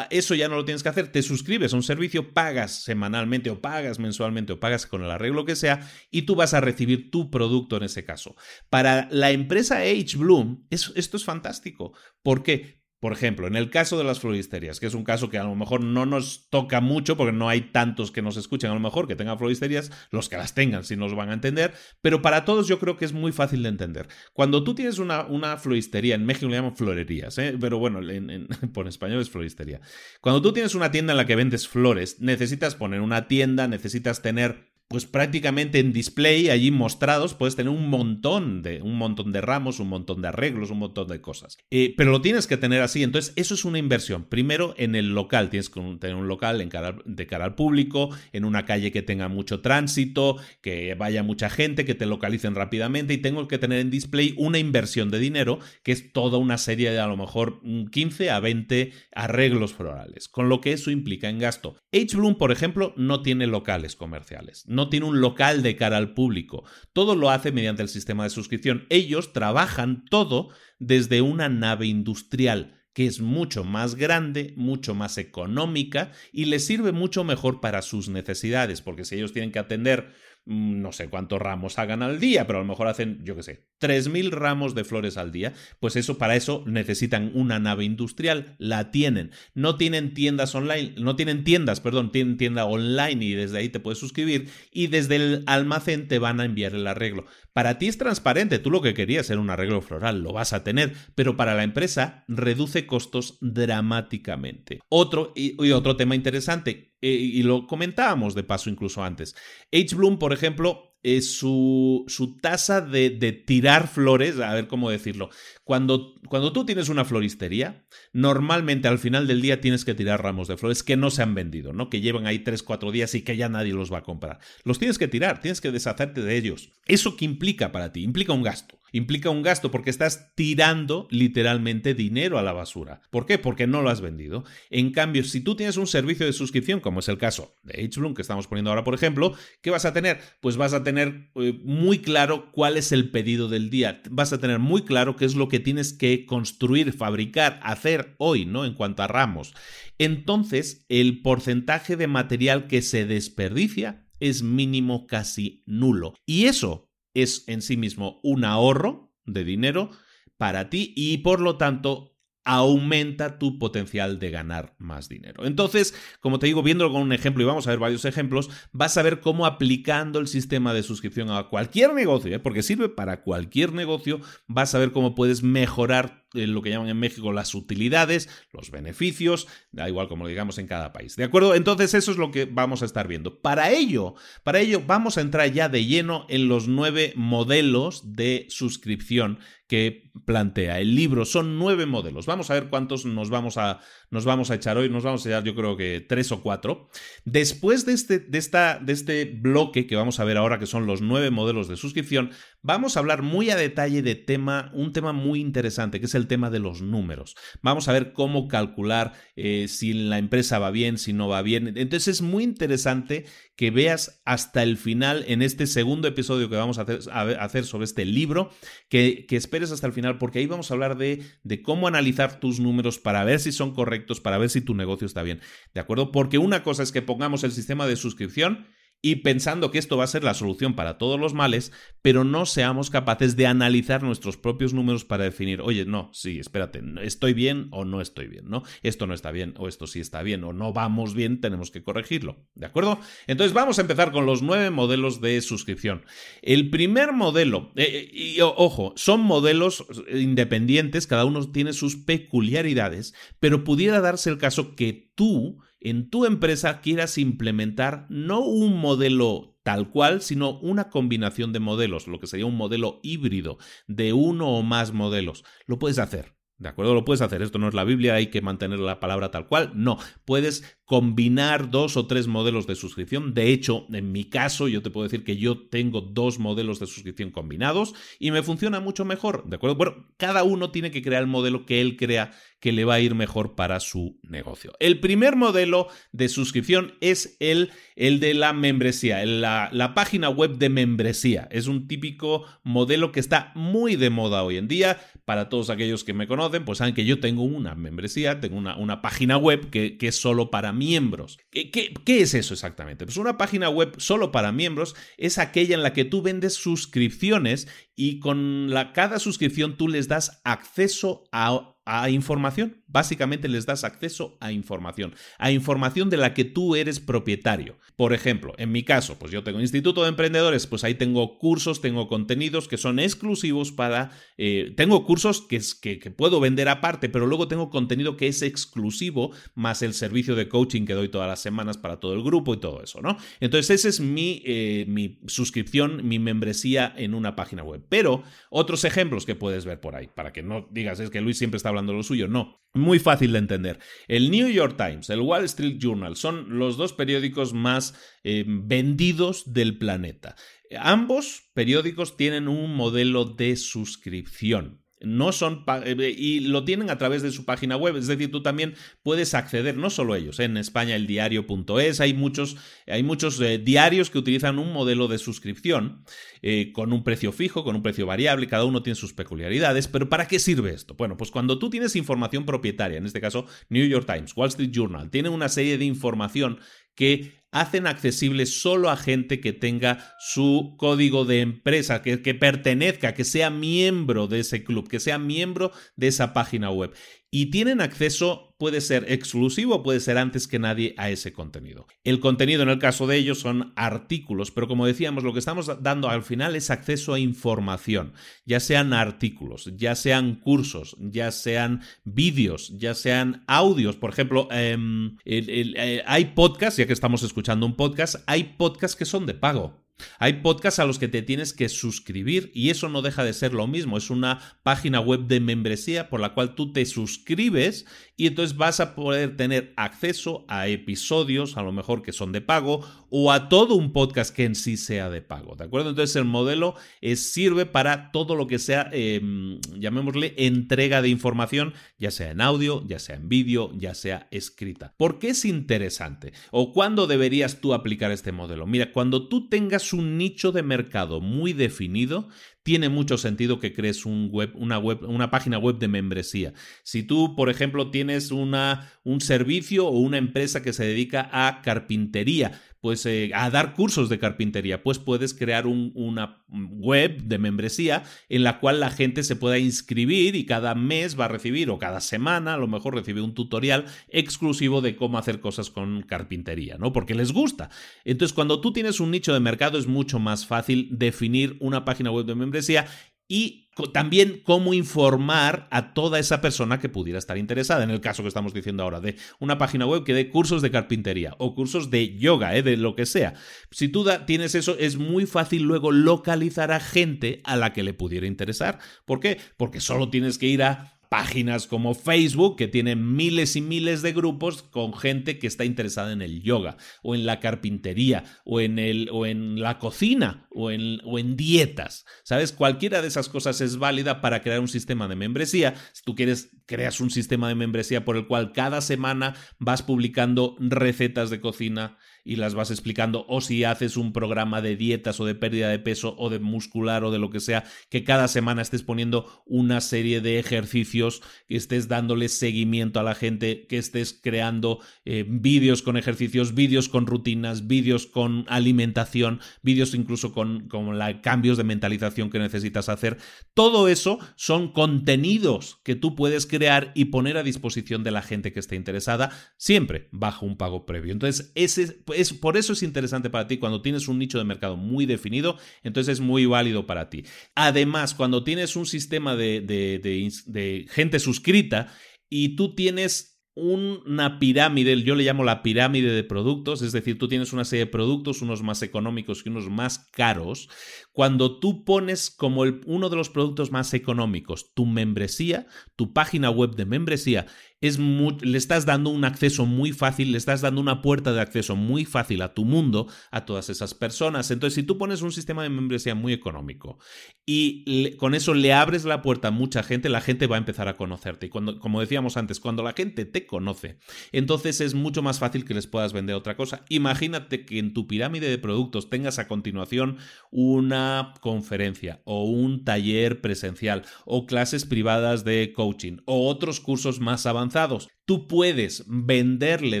Eso ya no lo tienes que hacer, te suscribes a un servicio, pagas semanalmente o pagas mensualmente o pagas con el arreglo que sea y tú vas a recibir tu producto en ese caso. Para la empresa H Bloom, esto es fantástico. ¿Por qué? Por ejemplo, en el caso de las floristerías, que es un caso que a lo mejor no nos toca mucho porque no hay tantos que nos escuchen, a lo mejor que tengan floristerías, los que las tengan si nos van a entender, pero para todos yo creo que es muy fácil de entender. Cuando tú tienes una, una floristería, en México le llaman florerías, ¿eh? pero bueno, por español es floristería. Cuando tú tienes una tienda en la que vendes flores, necesitas poner una tienda, necesitas tener pues prácticamente en display allí mostrados puedes tener un montón de un montón de ramos, un montón de arreglos, un montón de cosas. Eh, pero lo tienes que tener así. Entonces eso es una inversión. Primero en el local tienes que tener un local en de cara al público, en una calle que tenga mucho tránsito, que vaya mucha gente, que te localicen rápidamente y tengo que tener en display una inversión de dinero que es toda una serie de a lo mejor 15 a 20 arreglos florales, con lo que eso implica en gasto. H Bloom, por ejemplo, no tiene locales comerciales. Tiene un local de cara al público. Todo lo hace mediante el sistema de suscripción. Ellos trabajan todo desde una nave industrial que es mucho más grande, mucho más económica y les sirve mucho mejor para sus necesidades, porque si ellos tienen que atender no sé cuántos ramos hagan al día, pero a lo mejor hacen, yo qué sé, 3.000 ramos de flores al día, pues eso para eso necesitan una nave industrial, la tienen. No tienen tiendas online, no tienen tiendas, perdón, tienen tienda online y desde ahí te puedes suscribir y desde el almacén te van a enviar el arreglo. Para ti es transparente, tú lo que querías era un arreglo floral, lo vas a tener, pero para la empresa reduce costos dramáticamente. Otro y, otro tema interesante, eh, y lo comentábamos de paso incluso antes. H. Bloom, por ejemplo, es su, su tasa de, de, tirar flores, a ver cómo decirlo. Cuando, cuando tú tienes una floristería, normalmente al final del día tienes que tirar ramos de flores que no se han vendido, ¿no? Que llevan ahí 3, 4 días y que ya nadie los va a comprar. Los tienes que tirar, tienes que deshacerte de ellos. ¿Eso qué implica para ti? Implica un gasto implica un gasto porque estás tirando literalmente dinero a la basura. ¿Por qué? Porque no lo has vendido. En cambio, si tú tienes un servicio de suscripción, como es el caso de HBloom que estamos poniendo ahora, por ejemplo, ¿qué vas a tener? Pues vas a tener eh, muy claro cuál es el pedido del día. Vas a tener muy claro qué es lo que tienes que construir, fabricar, hacer hoy, ¿no? En cuanto a ramos. Entonces, el porcentaje de material que se desperdicia es mínimo casi nulo. Y eso es en sí mismo un ahorro de dinero para ti y por lo tanto aumenta tu potencial de ganar más dinero. Entonces, como te digo, viéndolo con un ejemplo, y vamos a ver varios ejemplos, vas a ver cómo aplicando el sistema de suscripción a cualquier negocio, ¿eh? porque sirve para cualquier negocio, vas a ver cómo puedes mejorar eh, lo que llaman en México las utilidades, los beneficios, da igual como lo digamos en cada país. ¿De acuerdo? Entonces eso es lo que vamos a estar viendo. Para ello, para ello vamos a entrar ya de lleno en los nueve modelos de suscripción que plantea el libro. Son nueve modelos. Vamos a ver cuántos nos vamos a, nos vamos a echar hoy. Nos vamos a echar yo creo que tres o cuatro. Después de este, de, esta, de este bloque que vamos a ver ahora, que son los nueve modelos de suscripción, vamos a hablar muy a detalle de tema, un tema muy interesante, que es el el tema de los números. Vamos a ver cómo calcular eh, si la empresa va bien, si no va bien. Entonces es muy interesante que veas hasta el final en este segundo episodio que vamos a hacer, sobre este libro, que, esperes hasta el final porque ahí vamos a hablar de, de cómo analizar tus números para ver si son correctos, para ver si tu negocio está bien. ¿De acuerdo? Porque una cosa es que pongamos el sistema de suscripción y pensando que esto va a ser la solución para todos los males, pero no seamos capaces de analizar nuestros propios números para definir, oye, no, sí, espérate, estoy bien o no estoy bien, ¿no? Esto no está bien o esto sí está bien o no vamos bien, tenemos que corregirlo, ¿de acuerdo? Entonces vamos a empezar con los nueve modelos de suscripción. El primer modelo, eh, eh, y ojo, son modelos independientes, cada uno tiene sus peculiaridades, pero pudiera darse el caso que tú en tu empresa quieras implementar no un modelo tal cual, sino una combinación de modelos, lo que sería un modelo híbrido de uno o más modelos. Lo puedes hacer. ¿De acuerdo? Lo puedes hacer. Esto no es la Biblia, hay que mantener la palabra tal cual. No, puedes combinar dos o tres modelos de suscripción. De hecho, en mi caso, yo te puedo decir que yo tengo dos modelos de suscripción combinados y me funciona mucho mejor. ¿De acuerdo? Bueno, cada uno tiene que crear el modelo que él crea que le va a ir mejor para su negocio. El primer modelo de suscripción es el, el de la membresía, la, la página web de membresía. Es un típico modelo que está muy de moda hoy en día. Para todos aquellos que me conocen, pues saben que yo tengo una membresía, tengo una, una página web que, que es solo para miembros. ¿Qué, es eso exactamente? Pues una página web solo para miembros es aquella en la que tú vendes suscripciones y con la, cada suscripción tú les das acceso a a información. Básicamente les das acceso a información, a información de la que tú eres propietario. Por ejemplo, en mi caso, pues yo tengo Instituto de Emprendedores, pues ahí tengo cursos, tengo contenidos que son exclusivos para... Eh, tengo cursos que, que, puedo vender aparte, pero luego tengo contenido que es exclusivo, más el servicio de coaching que doy todas las semanas para todo el grupo y todo eso, ¿no? Entonces esa es mi, eh, mi suscripción, mi membresía en una página web. Pero otros ejemplos que puedes ver por ahí, para que no digas, es que Luis siempre está hablando lo suyo. No, muy fácil de entender. El New York Times, el Wall Street Journal son los dos periódicos más eh, vendidos del planeta. Ambos periódicos tienen un modelo de suscripción no son eh, y lo tienen a través de su página web, es decir, tú también puedes acceder, no solo ellos, en España el diario.es, hay muchos, hay muchos eh, diarios que utilizan un modelo de suscripción eh, con un precio fijo, con un precio variable, cada uno tiene sus peculiaridades, pero ¿para qué sirve esto? Bueno, pues cuando tú tienes información propietaria, en este caso New York Times, Wall Street Journal, tiene una serie de información que hacen accesible solo a gente que tenga su código de empresa, que, pertenezca, que sea miembro de ese club, que sea miembro de esa página web y tienen acceso, puede ser exclusivo, puede ser antes que nadie a ese contenido. El contenido en el caso de ellos son artículos, pero como decíamos, lo que estamos dando al final es acceso a información, ya sean artículos, ya sean cursos, ya sean vídeos, ya sean audios. Por ejemplo, em, eh, hay podcasts, ya que estamos escuchando un podcast, hay podcasts que son de pago. Hay podcasts a los que te tienes que suscribir y eso no deja de ser lo mismo. Es una página web de membresía por la cual tú te suscribes y entonces vas a poder tener acceso a episodios, a lo mejor que son de pago, o a todo un podcast que en sí sea de pago. ¿De acuerdo? Entonces el modelo sirve para todo lo que sea, em, llamémosle, entrega de información, ya sea en audio, ya sea en vídeo, ya sea escrita. ¿Por qué es interesante? ¿O cuándo deberías tú aplicar este modelo? Mira, cuando tú tengas un nicho de mercado muy definido, tiene mucho sentido que crees web, una, web, una página web de membresía. Si tú, por ejemplo, tienes una, un servicio o una empresa que se dedica a carpintería, pues eh, a dar cursos de carpintería, pues puedes crear una web de membresía en la cual la gente se pueda inscribir y cada mes va a recibir o cada semana a lo mejor recibe un tutorial exclusivo de cómo hacer cosas con carpintería, ¿no? Porque les gusta. Entonces, cuando tú tienes un nicho de mercado es mucho más fácil definir una página web de membresía y también cómo informar a toda esa persona que pudiera estar interesada, en el caso que estamos diciendo ahora, de una página web que dé cursos de carpintería o cursos de yoga, ¿eh? de lo que sea. Si tú tienes eso, es muy fácil luego localizar a gente a la que le pudiera interesar. ¿Por qué? Porque solo tienes que ir a páginas como Facebook, que tienen miles y miles de grupos con gente que está interesada en el yoga, o en la carpintería, o en, el, o en la cocina, o en, o en dietas. ¿Sabes? Cualquiera de esas cosas es válida para crear un sistema de membresía. Si tú quieres, creas un sistema de membresía por el cual cada semana vas publicando recetas de cocina y las vas explicando, o si haces un programa de dietas o de pérdida de peso o de muscular o de lo que sea, que cada semana estés poniendo una serie de ejercicios, que estés dándole seguimiento a la gente, que estés creando eh, vídeos con ejercicios, vídeos con rutinas, vídeos con alimentación, vídeos incluso con, con la, cambios de mentalización que necesitas hacer. Todo eso son contenidos que tú puedes crear y poner a disposición de la gente que esté interesada, siempre bajo un pago previo. Entonces, es, por eso es interesante para ti cuando tienes un nicho de mercado muy definido, entonces es muy válido para ti. Además, cuando tienes un sistema de gente suscrita y tú tienes una pirámide, yo le llamo la pirámide de productos, es decir, tú tienes una serie de productos, unos más económicos y unos más caros. Cuando tú pones como el, uno de los productos más económicos tu membresía, tu página web de membresía, es le estás dando un acceso muy fácil, le estás dando una puerta de acceso muy fácil a tu mundo, a todas esas personas. Entonces, si tú pones un sistema de membresía muy económico y con eso le abres la puerta a mucha gente, la gente va a empezar a conocerte. Y cuando, como decíamos antes, cuando la gente te conoce, entonces es mucho más fácil que les puedas vender otra cosa. Imagínate que en tu pirámide de productos tengas a continuación una conferencia o un taller presencial o clases privadas de coaching o otros cursos más avanzados avanzados. Tú puedes venderle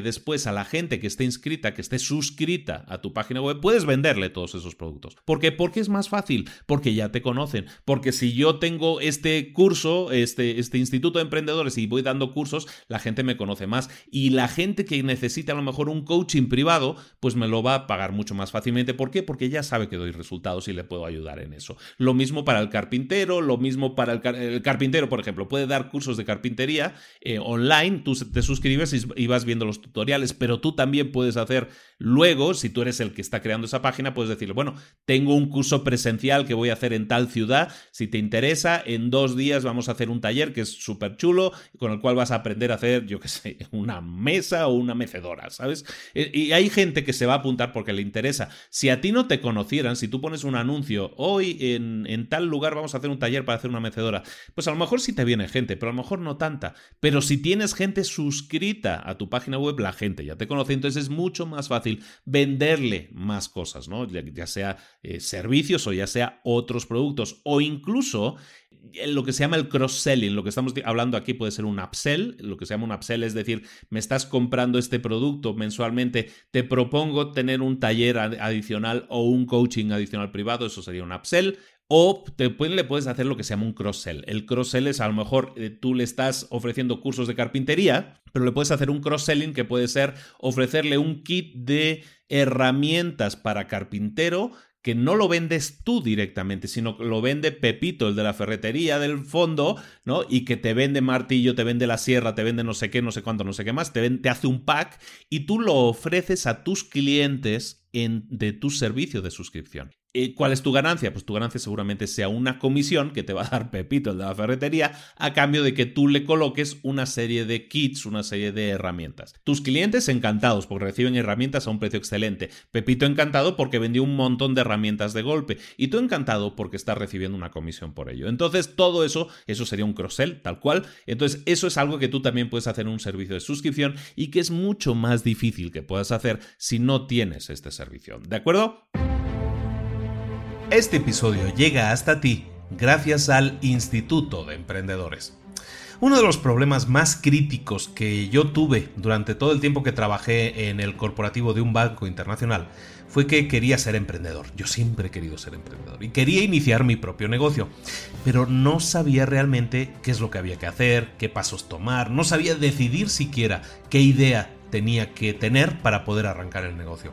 después a la gente que esté inscrita, que esté suscrita a tu página web, puedes venderle todos esos productos. ¿Por qué? Porque es más fácil, porque ya te conocen. Porque si yo tengo este curso, este, este instituto de emprendedores y voy dando cursos, la gente me conoce más. Y la gente que necesita a lo mejor un coaching privado, pues me lo va a pagar mucho más fácilmente. ¿Por qué? Porque ya sabe que doy resultados y le puedo ayudar en eso. Lo mismo para el carpintero, lo mismo para el, carpintero, por ejemplo, puede dar cursos de carpintería eh, online, tú te suscribes y vas viendo los tutoriales, pero tú también puedes hacer luego, si tú eres el que está creando esa página, puedes decirle, bueno, tengo un curso presencial que voy a hacer en tal ciudad, si te interesa, en dos días vamos a hacer un taller que es súper chulo, con el cual vas a aprender a hacer, yo qué sé, una mesa o una mecedora, ¿sabes? Eh, y hay gente que se va a apuntar porque le interesa. Si a ti no te conocieran, si tú pones un anuncio, hoy en, en tal lugar vamos a hacer un taller para hacer una mecedora, pues a lo mejor sí te viene gente, pero a lo mejor no tanta. Pero si tienes gente suscrita a tu página web, la gente ya te conoce, entonces es mucho más fácil venderle más cosas, ¿no? Ya, sea eh, servicios o ya sea otros productos o incluso eh, lo que se llama el cross-selling, lo que estamos hablando aquí puede ser un upsell, lo que se llama un upsell es decir, me estás comprando este producto mensualmente, te propongo tener un taller adicional o un coaching adicional privado, eso sería un upsell. O te, le puedes hacer lo que se llama un cross-sell. El cross-sell es a lo mejor eh, tú le estás ofreciendo cursos de carpintería, pero le puedes hacer un cross-selling que puede ser ofrecerle un kit de herramientas para carpintero que no lo vendes tú directamente, sino que lo vende Pepito, el de la ferretería del fondo, ¿no? Y que te vende martillo, te vende la sierra, te vende no sé qué, no sé cuánto, no sé qué más, te, te hace un pack y tú lo ofreces a tus clientes en, de tu servicio de suscripción. Eh, ¿Cuál es tu ganancia? Pues tu ganancia seguramente sea una comisión que te va a dar Pepito, el de la ferretería, a cambio de que tú le coloques una serie de kits, una serie de herramientas. Tus clientes encantados porque reciben herramientas a un precio excelente. Pepito encantado porque vendió un montón de herramientas de golpe. Y tú encantado porque estás recibiendo una comisión por ello. Entonces, todo eso, eso sería un cross-sell, tal cual. Entonces, eso es algo que tú también puedes hacer en un servicio de suscripción y que es mucho más difícil que puedas hacer si no tienes este servicio. ¿De acuerdo? Este episodio llega hasta ti gracias al Instituto de Emprendedores. Uno de los problemas más críticos que yo tuve durante todo el tiempo que trabajé en el corporativo de un banco internacional fue que quería ser emprendedor. Yo siempre he querido ser emprendedor y quería iniciar mi propio negocio, pero no sabía realmente qué es lo que había que hacer, qué pasos tomar, no sabía decidir siquiera qué idea tenía que tener para poder arrancar el negocio.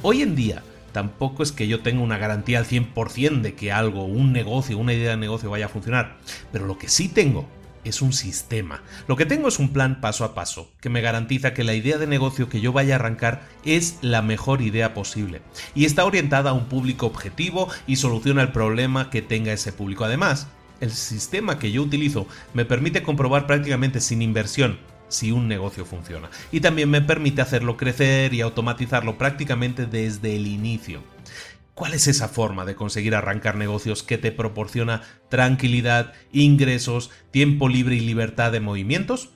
Hoy en día, tampoco es que yo tenga una garantía al 100% de que algo, un negocio, una idea de negocio vaya a funcionar, pero lo que sí tengo es un sistema. Lo que tengo es un plan paso a paso, que me garantiza que la idea de negocio que yo vaya a arrancar es la mejor idea posible, y está orientada a un público objetivo y soluciona el problema que tenga ese público. Además, el sistema que yo utilizo me permite comprobar prácticamente sin inversión si un negocio funciona. Y también me permite hacerlo crecer y automatizarlo prácticamente desde el inicio. ¿Cuál es esa forma de conseguir arrancar negocios que te proporciona tranquilidad, ingresos, tiempo libre y libertad de movimientos?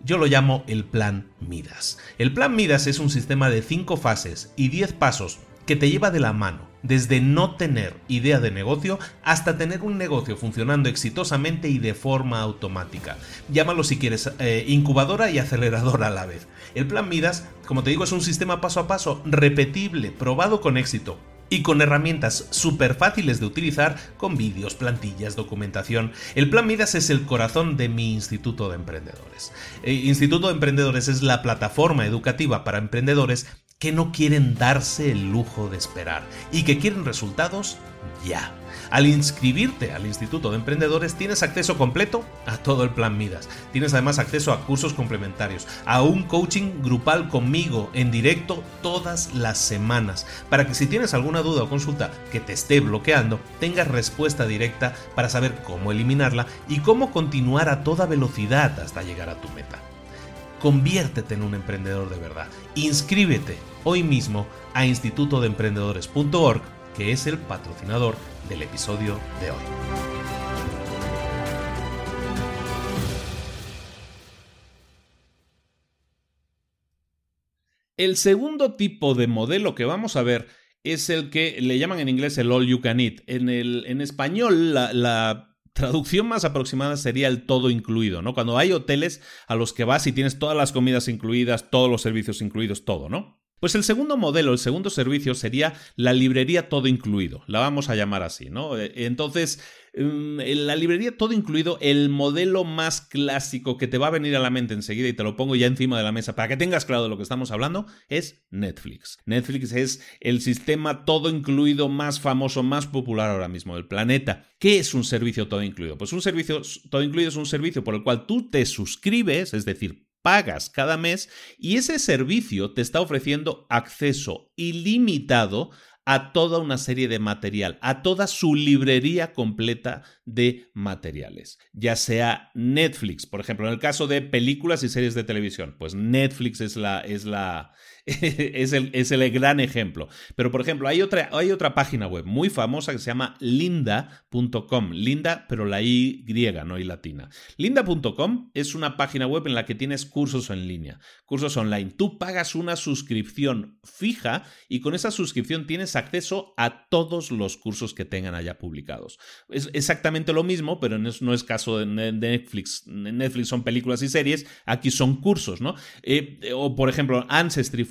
Yo lo llamo el plan Midas. El plan Midas es un sistema de 5 fases y 10 pasos que te lleva de la mano, desde no tener idea de negocio hasta tener un negocio funcionando exitosamente y de forma automática. Llámalo si quieres eh, incubadora y aceleradora a la vez. El plan Midas, como te digo, es un sistema paso a paso, repetible, probado con éxito, y con herramientas súper fáciles de utilizar con vídeos, plantillas, documentación. El Plan Midas es el corazón de mi Instituto de Emprendedores. Eh, Instituto de Emprendedores es la plataforma educativa para emprendedores que no quieren darse el lujo de esperar y que quieren resultados ya. Al inscribirte al Instituto de Emprendedores tienes acceso completo a todo el plan Midas. Tienes además acceso a cursos complementarios, a un coaching grupal conmigo en directo todas las semanas, para que si tienes alguna duda o consulta que te esté bloqueando, tengas respuesta directa para saber cómo eliminarla y cómo continuar a toda velocidad hasta llegar a tu meta. Conviértete en un emprendedor de verdad. Inscríbete hoy mismo a institutodeemprendedores.org, que es el patrocinador del episodio de hoy. El segundo tipo de modelo que vamos a ver es el que le llaman en inglés el all you can eat. En, el, en español, la, la traducción más aproximada sería el todo incluido, ¿no? Cuando hay hoteles a los que vas y tienes todas las comidas incluidas, todos los servicios incluidos, todo, ¿no? Pues el segundo modelo, el segundo servicio sería la librería todo incluido, la vamos a llamar así, ¿no? Eh, entonces, mm, la librería todo incluido, el modelo más clásico que te va a venir a la mente enseguida y te lo pongo ya encima de la mesa para que tengas claro de lo que estamos hablando, es Netflix. Netflix es el sistema todo incluido más famoso, más popular ahora mismo del planeta. ¿Qué es un servicio todo incluido? Pues un servicio todo incluido es un servicio por el cual tú te suscribes, es decir, pagas cada mes y ese servicio te está ofreciendo acceso ilimitado a toda una serie de material, a toda su librería completa de materiales, ya sea Netflix, por ejemplo, en el caso de películas y series de televisión, pues Netflix es la, es la, es, el, es el gran ejemplo. Pero, por ejemplo, hay otra, hay otra página web muy famosa que se llama linda.com. Linda, pero la I griega, no I latina. Linda.com es una página web en la que tienes cursos en línea, cursos online. Tú pagas una suscripción fija y con esa suscripción tienes acceso a todos los cursos que tengan allá publicados. Es exactamente lo mismo, pero no es caso de Netflix. Netflix son películas y series, aquí son cursos, ¿no? Eh, o, por ejemplo, Ancestry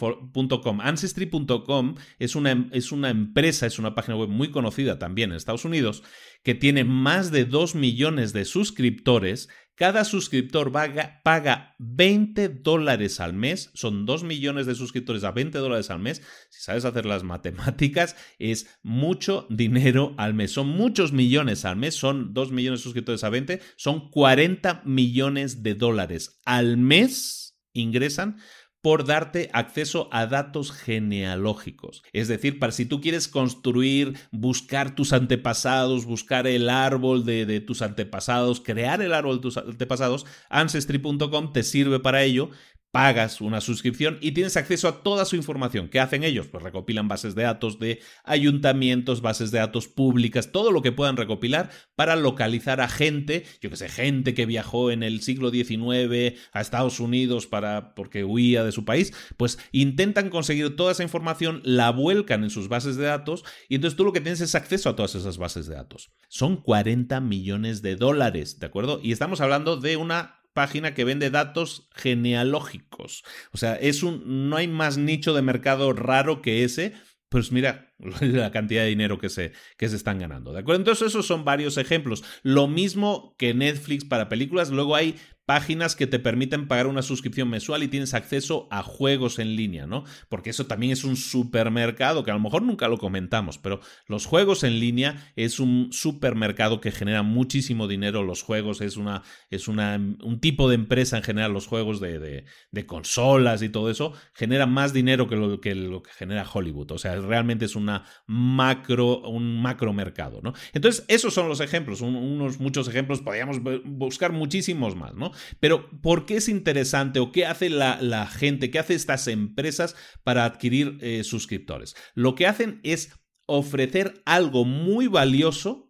Ancestry.com es una, es una empresa, es una página web muy conocida también en Estados Unidos, que tiene más de 2 millones de suscriptores. Cada suscriptor paga 20 dólares al mes. Son 2 millones de suscriptores a 20 dólares al mes. Si sabes hacer las matemáticas, es mucho dinero al mes. Son muchos millones al mes. Son 2 millones de suscriptores a 20. Son 40 millones de dólares al mes ingresan por darte acceso a datos genealógicos. Es decir, para si tú quieres construir, buscar tus antepasados, buscar el árbol de, de tus antepasados, crear el árbol de tus antepasados, ancestry.com te sirve para ello pagas una suscripción y tienes acceso a toda su información. ¿Qué hacen ellos? Pues recopilan bases de datos de ayuntamientos, bases de datos públicas, todo lo que puedan recopilar para localizar a gente, yo que sé, gente que viajó en el siglo XIX a Estados Unidos para porque huía de su país, pues intentan conseguir toda esa información, la vuelcan en sus bases de datos y entonces tú lo que tienes es acceso a todas esas bases de datos. Son 40 millones de dólares, ¿de acuerdo? Y estamos hablando de una página que vende datos genealógicos. O sea, es un, no hay más nicho de mercado raro que ese. Pues mira la cantidad de dinero que se, que se están ganando. ¿De acuerdo? Entonces, esos son varios ejemplos. Lo mismo que Netflix para películas. Luego hay páginas que te permiten pagar una suscripción mensual y tienes acceso a juegos en línea, ¿no? Porque eso también es un supermercado que a lo mejor nunca lo comentamos, pero los juegos en línea es un supermercado que genera muchísimo dinero. Los juegos es una es una un tipo de empresa en general, los juegos de, de, consolas y todo eso genera más dinero que lo que lo que genera Hollywood. O sea, realmente es una macro un macro mercado, ¿no? Entonces esos son los ejemplos, unos muchos ejemplos. Podríamos buscar muchísimos más, ¿no? Pero, ¿por qué es interesante o qué hace la, gente, qué hace estas empresas para adquirir eh, suscriptores? Lo que hacen es ofrecer algo muy valioso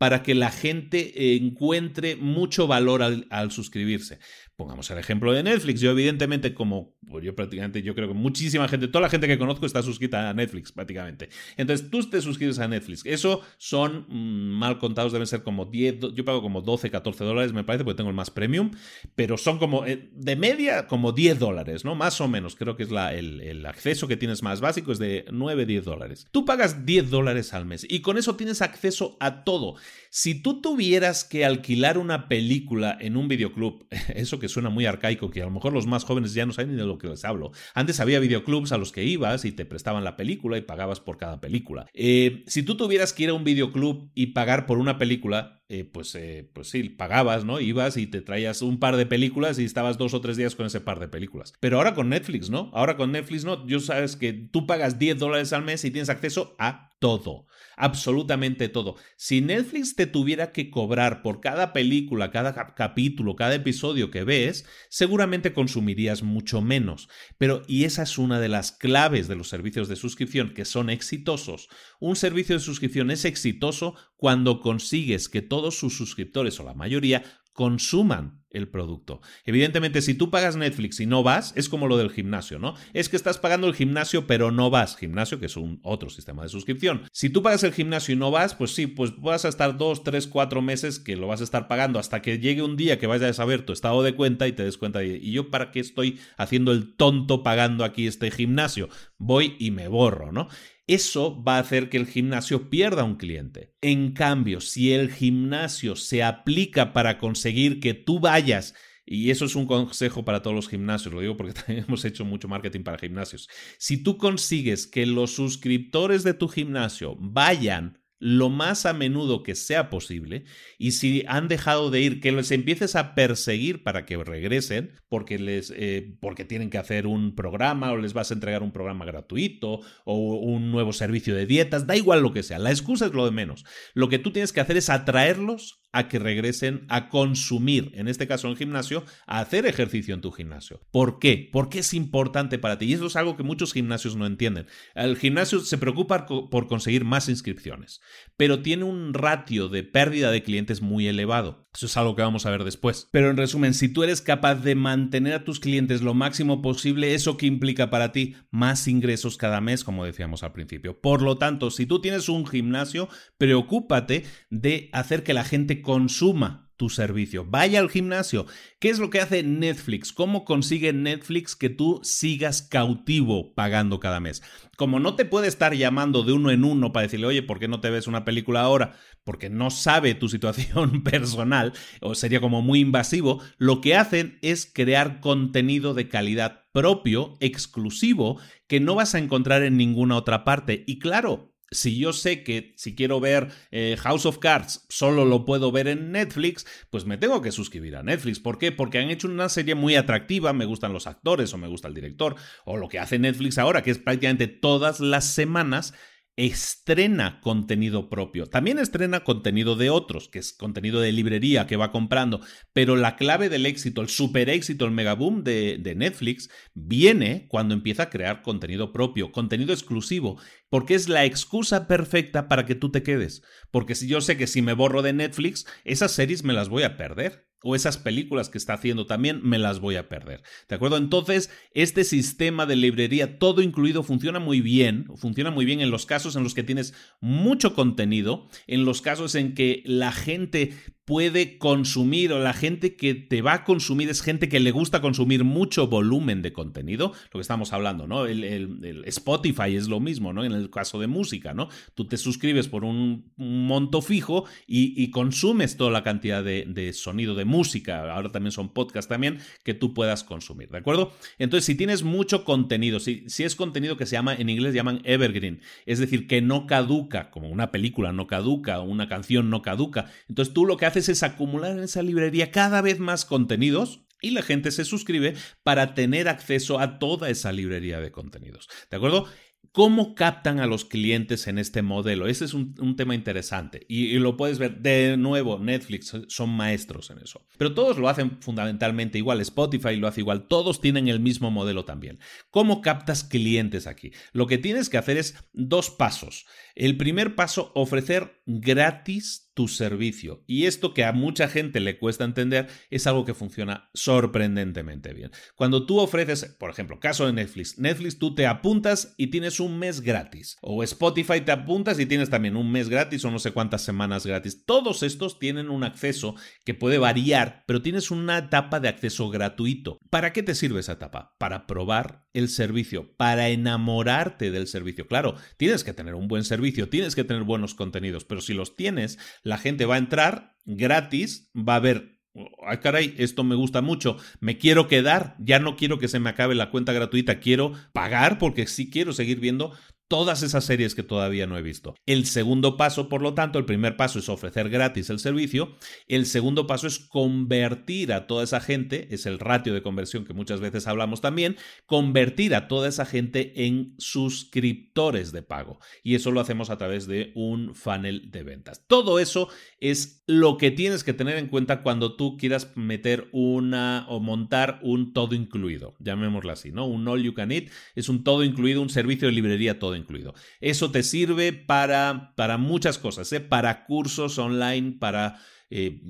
para que la gente encuentre mucho valor al, suscribirse. Pongamos el ejemplo de Netflix. Yo, evidentemente, como pues yo prácticamente, yo creo que muchísima gente, toda la gente que conozco está suscrita a Netflix, prácticamente. Entonces, tú te suscribes a Netflix. Eso son, mm, mal contados, deben ser como 10, yo pago como 12, 14 dólares, me parece, porque tengo el más premium, pero son como, eh, de media, como 10 dólares, ¿no? Más o menos, creo que es el, el acceso que tienes más básico, es de 9, 10 dólares. Tú pagas 10 dólares al mes y con eso tienes acceso a todo. Si tú tuvieras que alquilar una película en un videoclub, eso que suena muy arcaico, que a lo mejor los más jóvenes ya no saben ni de lo que les hablo. Antes había videoclubs a los que ibas y te prestaban la película y pagabas por cada película. Eh, si tú tuvieras que ir a un videoclub y pagar por una película, eh, pues, eh, pues sí, pagabas, ¿no? Ibas y te traías un par de películas y estabas dos o tres días con ese par de películas. Pero ahora con Netflix, ¿no? Ahora con Netflix, ¿no? Yo sabes que tú pagas 10 dólares al mes y tienes acceso a todo absolutamente todo. Si Netflix te tuviera que cobrar por cada película, cada capítulo, cada episodio que ves, seguramente consumirías mucho menos. Pero, y esa es una de las claves de los servicios de suscripción que son exitosos. Un servicio de suscripción es exitoso cuando consigues que todos sus suscriptores o la mayoría consuman el producto. Evidentemente, si tú pagas Netflix y no vas, es como lo del gimnasio, ¿no? Es que estás pagando el gimnasio pero no vas. Gimnasio, que es un otro sistema de suscripción. Si tú pagas el gimnasio y no vas, pues sí, pues vas a estar dos, tres, cuatro meses que lo vas a estar pagando hasta que llegue un día que vayas a ver tu estado de cuenta y te des cuenta de, ¿y yo para qué estoy haciendo el tonto pagando aquí este gimnasio? Voy y me borro, ¿no? Eso va a hacer que el gimnasio pierda un cliente. En cambio, si el gimnasio se aplica para conseguir que tú vayas y eso es un consejo para todos los gimnasios, lo digo porque también hemos hecho mucho marketing para gimnasios. Si tú consigues que los suscriptores de tu gimnasio vayan lo más a menudo que sea posible y si han dejado de ir, que les empieces a perseguir para que regresen porque, les, eh, porque tienen que hacer un programa o les vas a entregar un programa gratuito o un nuevo servicio de dietas, da igual lo que sea, la excusa es lo de menos. Lo que tú tienes que hacer es atraerlos a que regresen a consumir, en este caso en gimnasio, a hacer ejercicio en tu gimnasio. ¿Por qué? Porque es importante para ti. Y eso es algo que muchos gimnasios no entienden. El gimnasio se preocupa por conseguir más inscripciones, pero tiene un ratio de pérdida de clientes muy elevado. Eso es algo que vamos a ver después. Pero en resumen, si tú eres capaz de mantener a tus clientes lo máximo posible, ¿eso que implica para ti? Más ingresos cada mes, como decíamos al principio. Por lo tanto, si tú tienes un gimnasio, preocúpate de hacer que la gente consuma tu servicio. Vaya al gimnasio. ¿Qué es lo que hace Netflix? ¿Cómo consigue Netflix que tú sigas cautivo pagando cada mes? Como no te puede estar llamando de uno en uno para decirle, oye, ¿por qué no te ves una película ahora? Porque no sabe tu situación personal, o sería como muy invasivo, lo que hacen es crear contenido de calidad propio, exclusivo, que no vas a encontrar en ninguna otra parte. Y claro, si yo sé que si quiero ver eh, House of Cards solo lo puedo ver en Netflix, pues me tengo que suscribir a Netflix. ¿Por qué? Porque han hecho una serie muy atractiva, me gustan los actores o me gusta el director, o lo que hace Netflix ahora, que es prácticamente todas las semanas estrena contenido propio. También estrena contenido de otros, que es contenido de librería que va comprando. Pero la clave del éxito, el super éxito, el megaboom de, de Netflix viene cuando empieza a crear contenido propio, contenido exclusivo, porque es la excusa perfecta para que tú te quedes. Porque si yo sé que si me borro de Netflix, esas series me las voy a perder o esas películas que está haciendo también me las voy a perder. ¿De acuerdo? Entonces, este sistema de librería todo incluido funciona muy bien, funciona muy bien en los casos en los que tienes mucho contenido, en los casos en que la gente puede consumir o la gente que te va a consumir es gente que le gusta consumir mucho volumen de contenido, lo que estamos hablando, ¿no? El, Spotify es lo mismo, ¿no? En el caso de música, ¿no? Tú te suscribes por un, monto fijo y, consumes toda la cantidad de, sonido de música, ahora también son podcasts también, que tú puedas consumir, ¿de acuerdo? Entonces, si tienes mucho contenido, si, si es contenido que se llama, en inglés llaman evergreen, es decir, que no caduca, como una película no caduca, una canción no caduca, entonces tú lo que haces es acumular en esa librería cada vez más contenidos y la gente se suscribe para tener acceso a toda esa librería de contenidos. ¿De acuerdo? ¿Cómo captan a los clientes en este modelo? Ese es un, tema interesante y, lo puedes ver de nuevo, Netflix son maestros en eso. Pero todos lo hacen fundamentalmente igual, Spotify lo hace igual, todos tienen el mismo modelo también. ¿Cómo captas clientes aquí? Lo que tienes que hacer es dos pasos. El primer paso, ofrecer gratis tu servicio. Y esto que a mucha gente le cuesta entender es algo que funciona sorprendentemente bien. Cuando tú ofreces, por ejemplo, caso de Netflix, Netflix tú te apuntas y tienes un mes gratis. O Spotify te apuntas y tienes también un mes gratis o no sé cuántas semanas gratis. Todos estos tienen un acceso que puede variar, pero tienes una etapa de acceso gratuito. ¿Para qué te sirve esa etapa? Para probar el servicio, para enamorarte del servicio. Claro, tienes que tener un buen servicio, tienes que tener buenos contenidos, pero si los tienes, la gente va a entrar gratis, va a ver ay caray, esto me gusta mucho, me quiero quedar, ya no quiero que se me acabe la cuenta gratuita, quiero pagar porque sí quiero seguir viendo todas esas series que todavía no he visto. El segundo paso, por lo tanto, el primer paso es ofrecer gratis el servicio, el segundo paso es convertir a toda esa gente, es el ratio de conversión que muchas veces hablamos también, convertir a toda esa gente en suscriptores de pago. Y eso lo hacemos a través de un funnel de ventas. Todo eso es lo que tienes que tener en cuenta cuando tú quieras meter una o montar un todo incluido, llamémoslo así, ¿no? Un all you can eat es un todo incluido, un servicio de librería todo incluido. Eso te sirve para, para muchas cosas, ¿eh? para cursos online, para eh,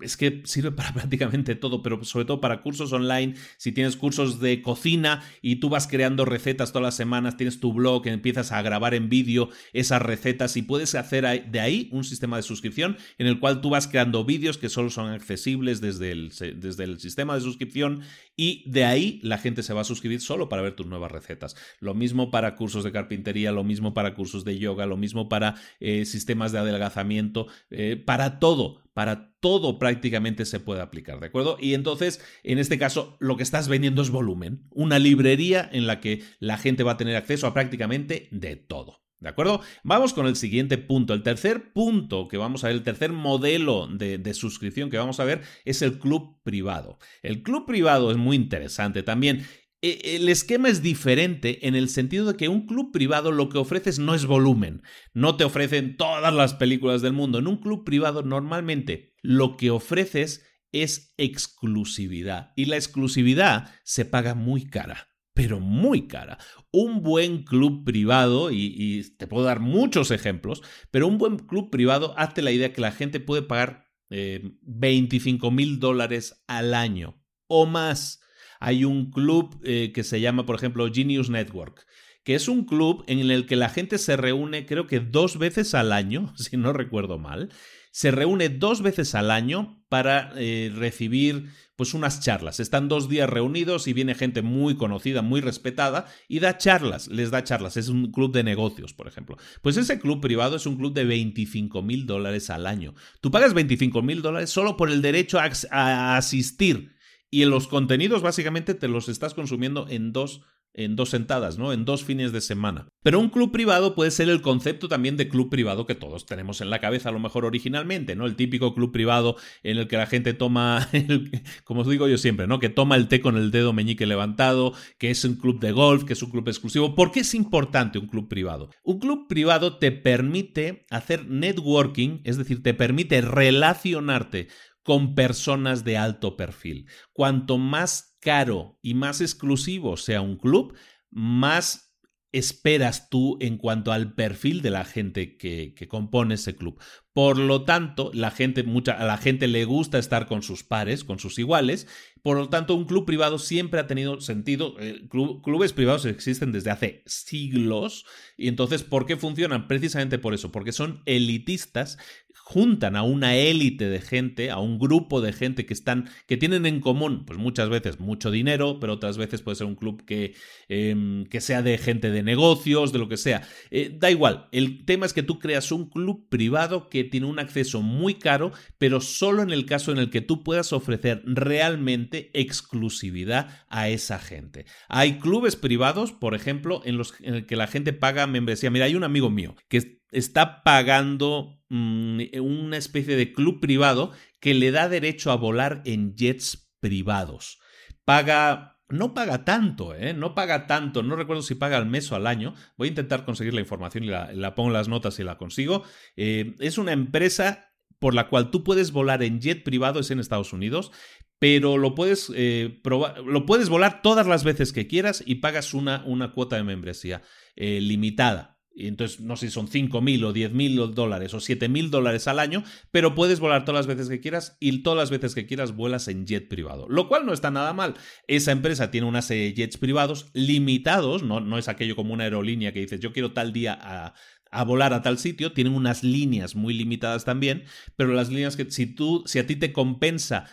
es que sirve para prácticamente todo, pero sobre todo para cursos online. Si tienes cursos de cocina y tú vas creando recetas todas las semanas, tienes tu blog, empiezas a grabar en vídeo esas recetas y puedes hacer de ahí un sistema de suscripción en el cual tú vas creando vídeos que solo son accesibles desde el, desde el sistema de suscripción y de ahí la gente se va a suscribir solo para ver tus nuevas recetas. Lo mismo para cursos de carpintería, lo mismo para cursos de yoga, lo mismo para eh, sistemas de adelgazamiento, eh, para todo para todo prácticamente se puede aplicar, ¿de acuerdo? Y entonces, en este caso, lo que estás vendiendo es volumen, una librería en la que la gente va a tener acceso a prácticamente de todo. ¿De acuerdo? Vamos con el siguiente punto. El tercer punto que vamos a ver, el tercer modelo de, de, suscripción que vamos a ver es el club privado. El club privado es muy interesante también el esquema es diferente en el sentido de que un club privado lo que ofreces no es volumen, no te ofrecen todas las películas del mundo. En un club privado normalmente lo que ofreces es exclusividad y la exclusividad se paga muy cara, pero muy cara. Un buen club privado, y, te puedo dar muchos ejemplos, pero un buen club privado, hazte la idea que la gente puede pagar 25 eh, mil dólares al año o más hay un club eh, que se llama, por ejemplo, Genius Network, que es un club en el que la gente se reúne creo que dos veces al año, si no recuerdo mal, se reúne dos veces al año para eh, recibir pues unas charlas. Están dos días reunidos y viene gente muy conocida, muy respetada y da charlas, les da charlas. Es un club de negocios, por ejemplo. Pues ese club privado es un club de 25 mil dólares al año. Tú pagas 25 mil dólares solo por el derecho a asistir y los contenidos básicamente te los estás consumiendo en dos en dos sentadas, ¿no? En dos fines de semana. Pero un club privado puede ser el concepto también de club privado que todos tenemos en la cabeza a lo mejor originalmente, ¿no? El típico club privado en el que la gente toma, como os digo yo siempre, ¿no? Que toma el té con el dedo meñique levantado, que es un club de golf, que es un club exclusivo. ¿Por qué es importante un club privado? Un club privado te permite hacer networking, es decir, te permite relacionarte con personas de alto perfil. Cuanto más caro y más exclusivo sea un club, más esperas tú en cuanto al perfil de la gente que, compone ese club. Por lo tanto, la gente, mucha, a la gente le gusta estar con sus pares, con sus iguales. Por lo tanto, un club privado siempre ha tenido sentido. Eh, clubes privados existen desde hace siglos. Y entonces, ¿por qué funcionan? Precisamente por eso, porque son elitistas juntan a una élite de gente, a un grupo de gente que están, que tienen en común, pues muchas veces mucho dinero, pero otras veces puede ser un club que, em, que sea de gente de negocios, de lo que sea. Eh, da igual, el tema es que tú creas un club privado que tiene un acceso muy caro, pero solo en el caso en el que tú puedas ofrecer realmente exclusividad a esa gente. Hay clubes privados, por ejemplo, en los en el que la gente paga membresía. Mira, hay un amigo mío que está pagando mm, una especie de club privado que le da derecho a volar en jets privados. Paga no paga tanto, ¿eh? No paga tanto. No recuerdo si paga al mes o al año. Voy a intentar conseguir la información y la, pongo en las notas si la consigo. Eh, es una empresa por la cual tú puedes volar en jet privado, es en Estados Unidos, pero lo puedes, eh, lo puedes volar todas las veces que quieras y pagas una, una cuota de membresía eh, limitada. Entonces no sé si son 5 mil o 10 mil dólares o 7 mil dólares al año, pero puedes volar todas las veces que quieras y todas las veces que quieras vuelas en jet privado, lo cual no está nada mal. Esa empresa tiene una serie de jets privados limitados, no, no es aquello como una aerolínea que dices yo quiero tal día a a volar a tal sitio, tienen unas líneas muy limitadas también, pero las líneas que si tú, si a ti te compensa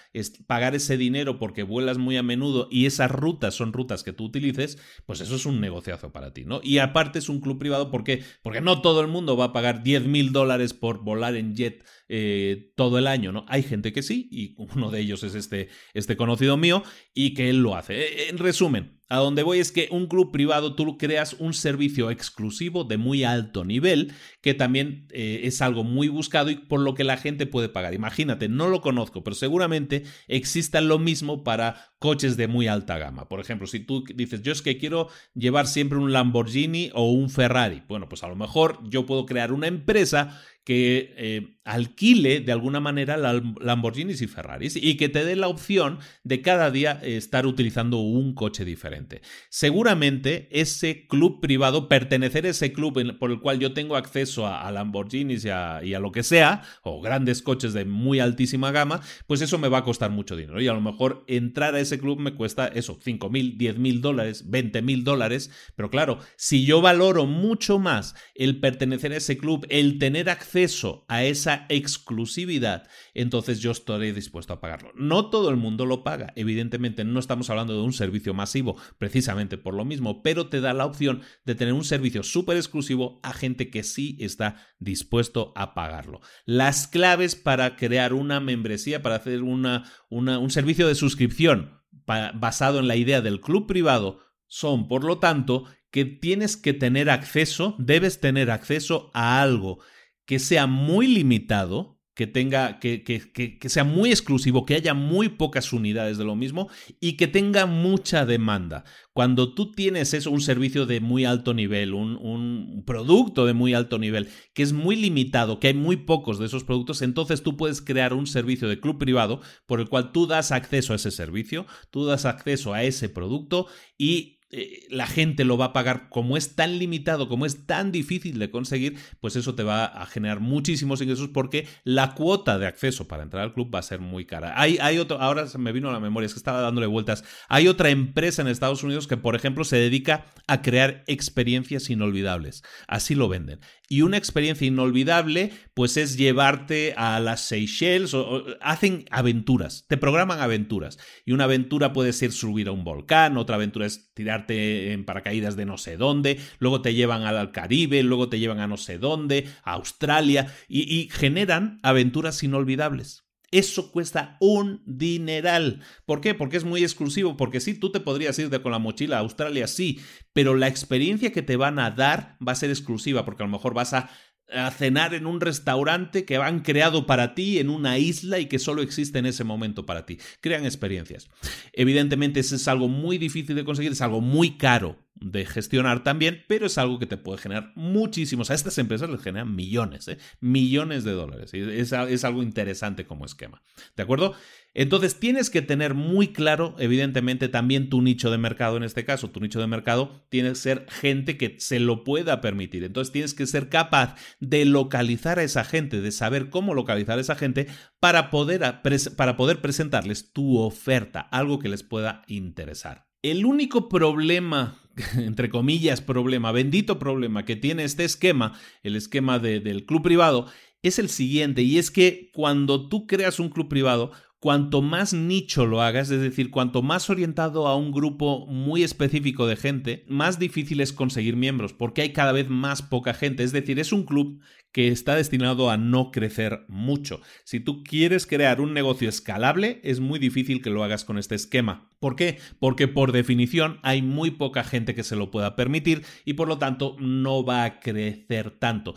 pagar ese dinero porque vuelas muy a menudo y esas rutas son rutas que tú utilices, pues eso es un negociazo para ti, ¿no? Y aparte es un club privado porque, porque no todo el mundo va a pagar 10 mil dólares por volar en jet eh, todo el año, ¿no? Hay gente que sí, y uno de ellos es este, este conocido mío, y que él lo hace. Eh, en resumen, a donde voy es que un club privado tú creas un servicio exclusivo de muy alto nivel, que también eh, es algo muy buscado y por lo que la gente puede pagar. Imagínate, no lo conozco, pero seguramente exista lo mismo para coches de muy alta gama. Por ejemplo, si tú dices, yo es que quiero llevar siempre un Lamborghini o un Ferrari, bueno, pues a lo mejor yo puedo crear una empresa que eh, alquile de alguna manera Lamborghinis y Ferraris y que te dé la opción de cada día estar utilizando un coche diferente. Seguramente ese club privado, pertenecer a ese club por el cual yo tengo acceso a, Lamborghinis y a, y a, lo que sea, o grandes coches de muy altísima gama, pues eso me va a costar mucho dinero. Y a lo mejor entrar a ese club me cuesta eso, 5 mil, 10 mil dólares, 20 mil dólares. Pero claro, si yo valoro mucho más el pertenecer a ese club, el tener acceso a esa exclusividad, entonces yo estaré dispuesto a pagarlo. No todo el mundo lo paga, evidentemente no estamos hablando de un servicio masivo precisamente por lo mismo, pero te da la opción de tener un servicio súper exclusivo a gente que sí está dispuesto a pagarlo. Las claves para crear una membresía, para hacer una, un servicio de suscripción basado en la idea del club privado son, por lo tanto, que tienes que tener acceso, debes tener acceso a algo que sea muy limitado, que tenga, que, que, que, sea muy exclusivo, que haya muy pocas unidades de lo mismo y que tenga mucha demanda. Cuando tú tienes eso, un servicio de muy alto nivel, un, un, producto de muy alto nivel, que es muy limitado, que hay muy pocos de esos productos, entonces tú puedes crear un servicio de club privado por el cual tú das acceso a ese servicio, tú das acceso a ese producto y eh, la gente lo va a pagar, como es tan limitado, como es tan difícil de conseguir, pues eso te va a generar muchísimos ingresos porque la cuota de acceso para entrar al club va a ser muy cara. Hay, hay otro, ahora se me vino a la memoria, es que estaba dándole vueltas. Hay otra empresa en Estados Unidos que, por ejemplo, se dedica a crear experiencias inolvidables. Así lo venden. Y una experiencia inolvidable, pues es llevarte a las Seychelles, o, hacen aventuras, te programan aventuras. Y una aventura puede ser subir a un volcán, otra aventura es en paracaídas de no sé dónde, luego te llevan al Caribe, luego te llevan a no sé dónde, a Australia, y generan aventuras inolvidables. Eso cuesta un dineral. ¿Por qué? Porque es muy exclusivo. Porque sí, tú te podrías ir con la mochila a Australia, sí, pero la experiencia que te van a dar va a ser exclusiva, porque a lo mejor vas a a cenar en un restaurante que han creado para ti en una isla y que solo existe en ese momento para ti. Crean experiencias. Evidentemente, eso es algo muy difícil de conseguir, es algo muy caro de gestionar también, pero es algo que te puede generar muchísimos. A estas empresas les generan millones, ¿eh? millones de dólares. Es, es algo interesante como esquema. ¿De acuerdo? Entonces tienes que tener muy claro, evidentemente, también tu nicho de mercado en este caso. Tu nicho de mercado tiene que ser gente que se lo pueda permitir. Entonces tienes que ser capaz de localizar a esa gente, de saber cómo localizar a esa gente para poder, para poder presentarles tu oferta, algo que les pueda interesar. El único problema entre comillas, problema, bendito problema que tiene este esquema, el esquema del club privado, es el siguiente, y es que cuando tú creas un club privado, cuanto más nicho lo hagas, es decir, cuanto más orientado a un grupo muy específico de gente, más difícil es conseguir miembros, porque hay cada vez más poca gente. Es decir, es un club que está destinado a no crecer mucho. Si tú quieres crear un negocio escalable, es muy difícil que lo hagas con este esquema. ¿Por qué? Porque por definición hay muy poca gente que se lo pueda permitir y por lo tanto no va a crecer tanto.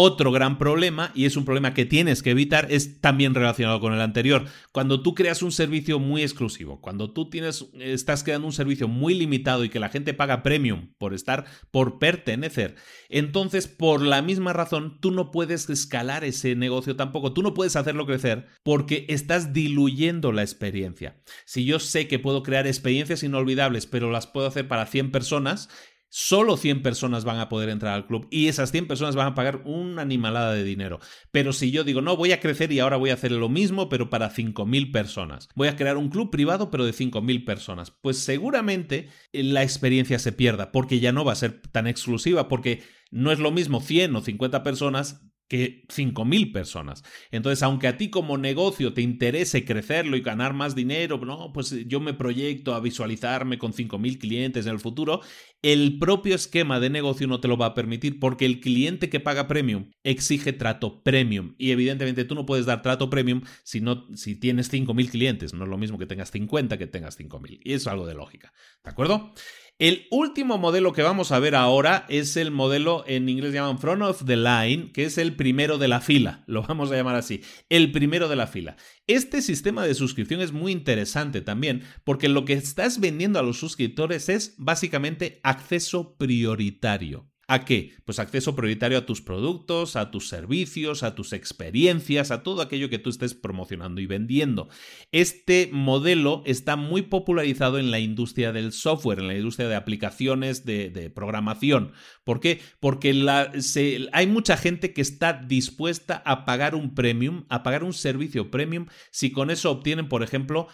Otro gran problema, y es un problema que tienes que evitar, es también relacionado con el anterior. Cuando tú creas un servicio muy exclusivo, cuando tú tienes, estás creando un servicio muy limitado y que la gente paga premium por estar, por pertenecer, entonces por la misma razón tú no puedes escalar ese negocio tampoco, tú no puedes hacerlo crecer porque estás diluyendo la experiencia. Si yo sé que puedo crear experiencias inolvidables, pero las puedo hacer para 100 personas, Solo 100 personas van a poder entrar al club y esas 100 personas van a pagar una animalada de dinero. Pero si yo digo, no, voy a crecer y ahora voy a hacer lo mismo, pero para 5.000 personas. Voy a crear un club privado, pero de 5.000 personas. Pues seguramente eh, la experiencia se pierda, porque ya no va a ser tan exclusiva, porque no es lo mismo 100 o 50 personas que 5.000 personas. Entonces, aunque a ti como negocio te interese crecerlo y ganar más dinero, no, pues yo me proyecto a visualizarme con 5.000 clientes en el futuro, el propio esquema de negocio no te lo va a permitir porque el cliente que paga premium exige trato premium. Y evidentemente tú no puedes dar trato premium si, no, si tienes 5.000 clientes, no es lo mismo que tengas 50 que tengas 5.000 y es algo de lógica, ¿de acuerdo? El último modelo que vamos a ver ahora es el modelo en inglés llaman front of the line, que es el primero de la fila, lo vamos a llamar así, el primero de la fila. Este sistema de suscripción es muy interesante también, porque lo que estás vendiendo a los suscriptores es básicamente acceso prioritario. ¿A qué? Pues acceso prioritario a tus productos, a tus servicios, a tus experiencias, a todo aquello que tú estés promocionando y vendiendo. Este modelo está muy popularizado en la industria del software, en la industria de aplicaciones de, programación. ¿Por qué? Porque hay mucha gente que está dispuesta a pagar un premium, a pagar un servicio premium, si con eso obtienen, por ejemplo,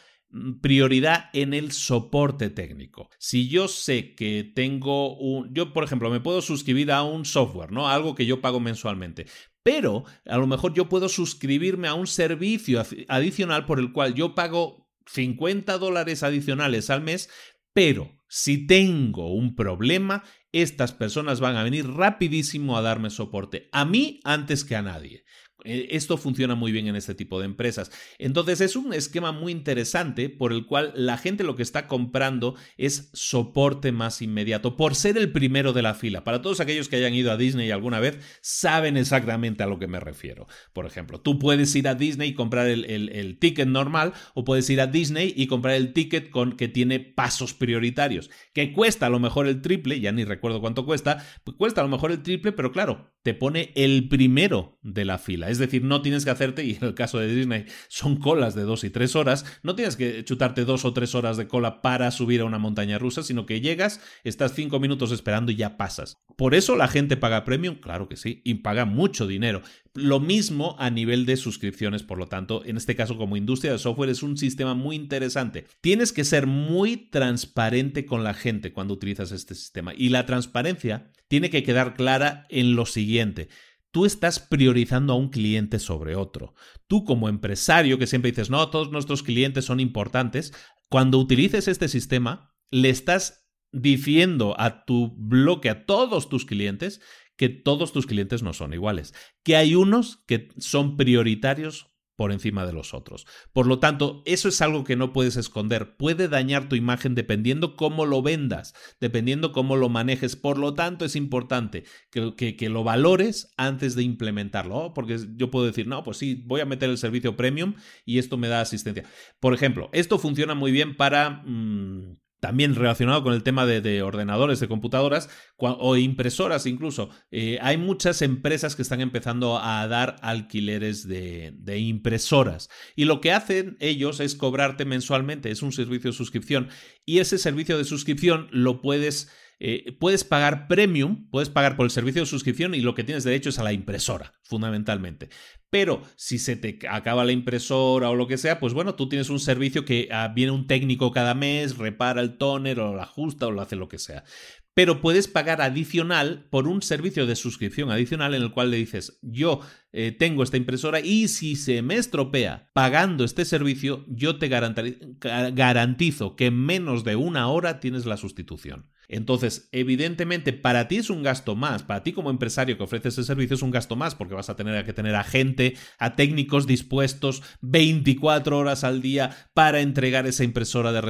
prioridad en el soporte técnico. Si yo sé que tengo un, yo por ejemplo me puedo suscribir a un software, ¿no? Algo que yo pago mensualmente, pero a lo mejor yo puedo suscribirme a un servicio adicional por el cual yo pago 50 dólares adicionales al mes, pero si tengo un problema, estas personas van a venir rapidísimo a darme soporte, a mí antes que a nadie. Eh, esto funciona muy bien en este tipo de empresas. Entonces es un esquema muy interesante por el cual la gente lo que está comprando es soporte más inmediato, por ser el primero de la fila. Para todos aquellos que hayan ido a Disney alguna vez, saben exactamente a lo que me refiero. Por ejemplo, tú puedes ir a Disney y comprar el, ticket normal o puedes ir a Disney y comprar el ticket con que tiene pasos prioritarios, que cuesta a lo mejor el triple, ya ni recuerdo cuánto cuesta, pues cuesta a lo mejor el triple, pero claro, te pone el primero de la fila. Es decir, no tienes que hacerte, y en el caso de Disney son colas de dos y tres horas, no tienes que chutarte dos o tres horas de cola para subir a una montaña rusa, sino que llegas, estás cinco minutos esperando y ya pasas. Por eso la gente paga premium, claro que sí, y paga mucho dinero. Lo mismo a nivel de suscripciones, por lo tanto, en este caso como industria de software es un sistema muy interesante. Tienes que ser muy transparente con la gente cuando utilizas este sistema y la transparencia tiene que quedar clara en lo siguiente. Tú estás priorizando a un cliente sobre otro. Tú como empresario que siempre dices, no, todos nuestros clientes son importantes, cuando utilices este sistema, le estás diciendo a tu bloque, a todos tus clientes, que todos tus clientes no son iguales, que hay unos que son prioritarios por encima de los otros. Por lo tanto, eso es algo que no puedes esconder. Puede dañar tu imagen dependiendo cómo lo vendas, dependiendo cómo lo manejes. Por lo tanto, es importante que, lo valores antes de implementarlo. Porque yo puedo decir, no, pues sí, voy a meter el servicio premium y esto me da asistencia. Por ejemplo, esto funciona muy bien para... Mm, también relacionado con el tema de, ordenadores, de computadoras o impresoras incluso. Eh, hay muchas empresas que están empezando a dar alquileres de, de, impresoras y lo que hacen ellos es cobrarte mensualmente, es un servicio de suscripción y ese servicio de suscripción lo puedes Eh, puedes pagar premium, puedes pagar por el servicio de suscripción y lo que tienes derecho es a la impresora, fundamentalmente. Pero si se te acaba la impresora o lo que sea, pues bueno, tú tienes un servicio que ah, viene un técnico cada mes, repara el tóner o lo ajusta o lo hace lo que sea pero puedes pagar adicional por un servicio de suscripción adicional en el cual le dices, yo eh, tengo esta impresora y si se me estropea pagando este servicio, yo te garantizo que en menos de una hora tienes la sustitución. Entonces, evidentemente, para ti es un gasto más, para ti como empresario que ofrece ese servicio es un gasto más, porque vas a tener que tener a gente, a técnicos dispuestos 24 horas al día para entregar esa impresora de,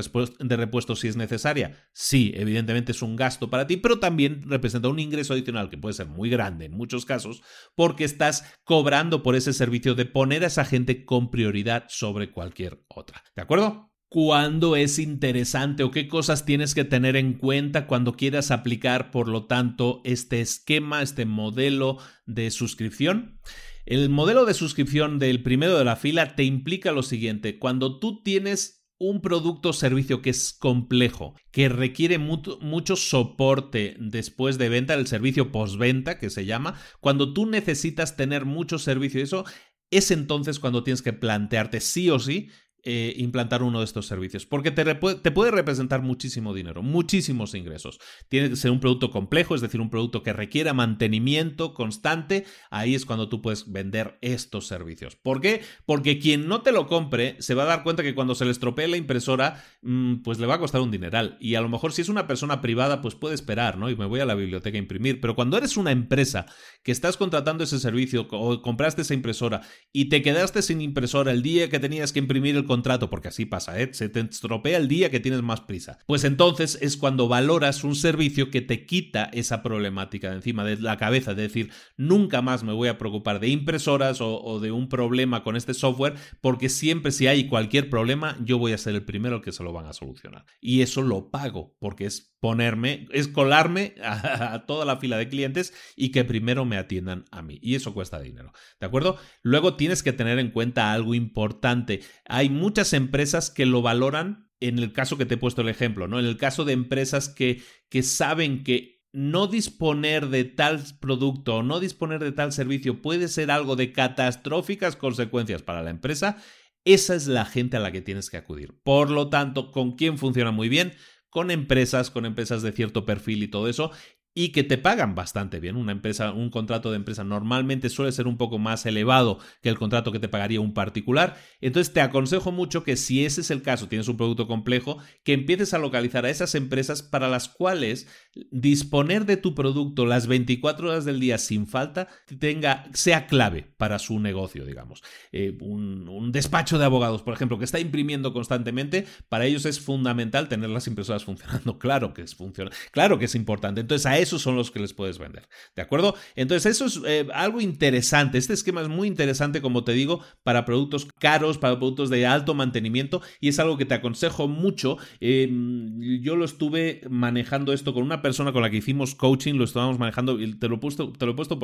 de repuesto si es necesaria. Sí, evidentemente es un gasto para ti, pero también representa un ingreso adicional que puede ser muy grande en muchos casos, porque estás cobrando por ese servicio de poner a esa gente con prioridad sobre cualquier otra. ¿De acuerdo? Cuándo es interesante o qué cosas tienes que tener en cuenta cuando quieras aplicar, por lo tanto, este esquema, este modelo de suscripción. El modelo de suscripción del primero de la fila te implica lo siguiente, cuando tú tienes un producto o servicio que es complejo, que requiere mucho, soporte después de venta, el servicio postventa que se llama, cuando tú necesitas tener mucho servicio eso, es entonces cuando tienes que plantearte sí o sí eh, implantar uno de estos servicios, porque te, te, puede representar muchísimo dinero, muchísimos ingresos. Tiene que ser un producto complejo, es decir, un producto que requiera mantenimiento constante. Ahí es cuando tú puedes vender estos servicios. ¿Por qué? Porque quien no te lo compre se va a dar cuenta que cuando se le estropee la impresora, mm, pues le va a costar un dineral. Y a lo mejor si es una persona privada, pues puede esperar, ¿no? Y me voy a la biblioteca a imprimir. Pero cuando eres una empresa que estás contratando ese servicio o compraste esa impresora y te quedaste sin impresora el día que tenías que imprimir el contrato, porque así pasa, ¿eh? se te estropea el día que tienes más prisa. Pues entonces es cuando valoras un servicio que te quita esa problemática de encima de la cabeza, de decir, nunca más me voy a preocupar de impresoras o, o de un problema con este software, porque siempre si hay cualquier problema, yo voy a ser el primero que se lo van a solucionar. Y eso lo pago, porque es ponerme, es colarme a, toda la fila de clientes y que primero me atiendan a mí. Y eso cuesta dinero. ¿De acuerdo? Luego tienes que tener en cuenta algo importante. Hay muchas empresas que lo valoran en el caso que te he puesto el ejemplo, ¿no? En el caso de empresas que, que saben que no disponer de tal producto o no disponer de tal servicio puede ser algo de catastróficas consecuencias para la empresa, esa es la gente a la que tienes que acudir. Por lo tanto, ¿con quién funciona muy bien? Con empresas, con empresas de cierto perfil y todo eso, y que te pagan bastante bien. Una empresa, un contrato de empresa normalmente suele ser un poco más elevado que el contrato que te pagaría un particular. Entonces te aconsejo mucho que si ese es el caso, tienes un producto complejo, que empieces a localizar a esas empresas para las cuales disponer de tu producto las 24 horas del día sin falta tenga, sea clave para su negocio, digamos. Eh, un, un, despacho de abogados, por ejemplo, que está imprimiendo constantemente, para ellos es fundamental tener las impresoras funcionando. Claro que es funciona, claro que es importante. Entonces a esos son los que les puedes vender. ¿De acuerdo? Entonces, eso es eh, algo interesante. Este esquema es muy interesante, como te digo, para productos caros, para productos de alto mantenimiento y es algo que te aconsejo mucho. Em, yo lo estuve manejando esto con una persona con la que hicimos coaching, lo estábamos manejando y te lo he puesto, te lo he puesto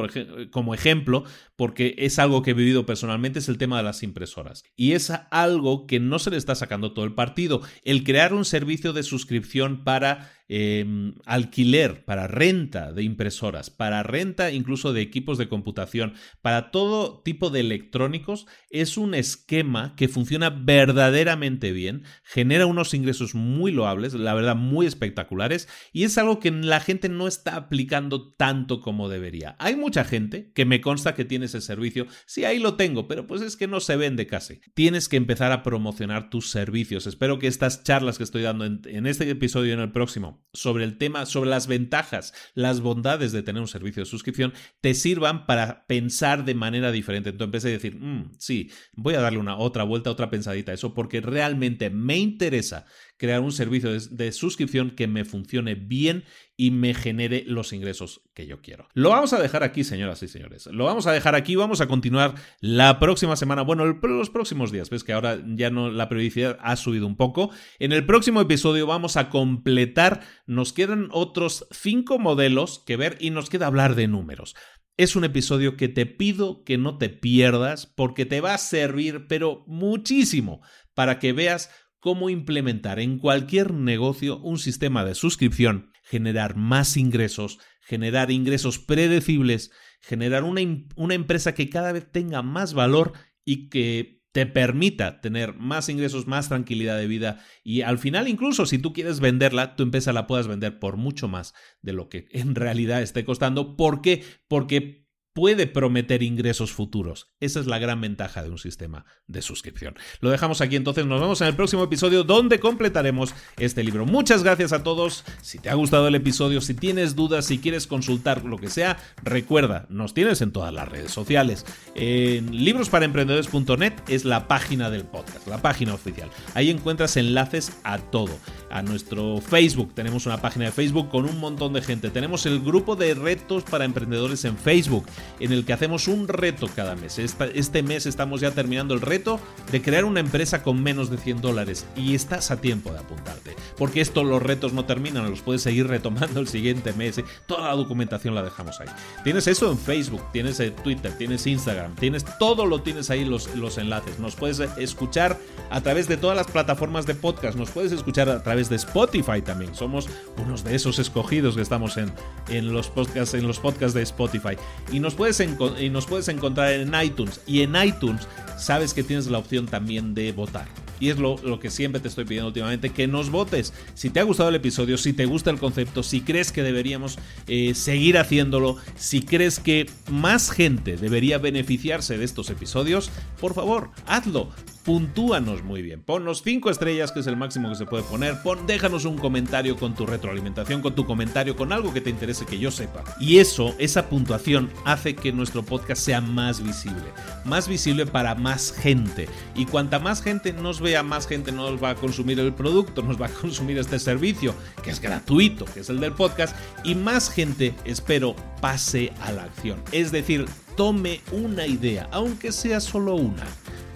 como ejemplo porque es algo que he vivido personalmente, es el tema de las impresoras. Y es algo que no se le está sacando todo el partido. El crear un servicio de suscripción para Em, alquiler, para renta de impresoras, para renta incluso de equipos de computación, para todo tipo de electrónicos, es un esquema que funciona verdaderamente bien, genera unos ingresos muy loables, la verdad muy espectaculares, y es algo que la gente no está aplicando tanto como debería. Hay mucha gente que me consta que tiene ese servicio, sí, ahí lo tengo, pero pues es que no se vende casi. Tienes que empezar a promocionar tus servicios. Espero que estas charlas que estoy dando en, en este episodio y en el próximo sobre el tema, sobre las ventajas, las bondades de tener un servicio de suscripción, te sirvan para pensar de manera diferente en tu empresa y decir, mm, sí, voy a darle una otra vuelta, otra pensadita a eso, porque realmente me interesa crear un servicio de, suscripción que me funcione bien y me genere los ingresos que yo quiero. Lo vamos a dejar aquí, señoras y señores. Lo vamos a dejar aquí, vamos a continuar la próxima semana, bueno, los próximos días, ves que ahora ya no la periodicidad ha subido un poco. En el próximo episodio vamos a completar, nos quedan otros cinco modelos que ver y nos queda hablar de números. Es un episodio que te pido que no te pierdas porque te va a servir, pero muchísimo, para que veas cómo implementar en cualquier negocio un sistema de suscripción generar más ingresos, generar ingresos predecibles, generar una, una empresa que cada vez tenga más valor y que te permita tener más ingresos, más tranquilidad de vida y al final incluso si tú quieres venderla, tu empresa la puedas vender por mucho más de lo que en realidad esté costando. ¿Por qué? Porque puede prometer ingresos futuros. Esa es la gran ventaja de un sistema de suscripción. Lo dejamos aquí entonces, nos vemos en el próximo episodio donde completaremos este libro. Muchas gracias a todos. Si te ha gustado el episodio, si tienes dudas, si quieres consultar lo que sea, recuerda, nos tienes en todas las redes sociales. En librosparaemprendedores.net es la página del podcast, la página oficial. Ahí encuentras enlaces a todo. A nuestro Facebook, tenemos una página de Facebook con un montón de gente. Tenemos el grupo de retos para emprendedores en Facebook en el que hacemos un reto cada mes. este mes estamos ya terminando el reto de crear una empresa con menos de 100 dólares y estás a tiempo de apuntarte, porque esto los retos no terminan, los puedes seguir retomando el siguiente mes. ¿eh? Toda la documentación la dejamos ahí. Tienes eso en Facebook, tienes en Twitter, tienes Instagram, tienes todo lo tienes ahí los, los enlaces. Nos puedes escuchar a través de todas las plataformas de podcast, nos puedes escuchar a través de Spotify también. Somos unos de esos escogidos que estamos en, en los podcasts en los podcasts de Spotify y nos puedes y nos puedes encontrar en iTunes. Y en iTunes sabes que tienes la opción también de votar. Y es lo, que siempre te estoy pidiendo últimamente, que nos votes. Si te ha gustado el episodio, si te gusta el concepto, si crees que deberíamos eh, seguir haciéndolo, si crees que más gente debería beneficiarse de estos episodios, por favor, hazlo puntúanos muy bien. Ponnos 5 estrellas, que es el máximo que se puede poner. Pon, déjanos un comentario con tu retroalimentación, con tu comentario, con algo que te interese que yo sepa. Y eso, esa puntuación, hace que nuestro podcast sea más visible. Más visible para más gente. Y cuanta más gente nos vea, más gente nos va a consumir el producto, nos va a consumir este servicio, que es gratuito, que es el del podcast. Y más gente, espero, pase a la acción. Es decir, tome una idea, aunque sea solo una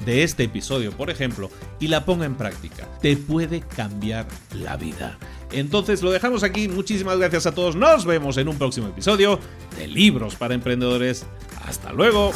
de este episodio, por ejemplo, y la ponga en práctica. Te puede cambiar la vida. Entonces lo dejamos aquí. Muchísimas gracias a todos. Nos vemos en un próximo episodio de Libros para Emprendedores. Hasta luego.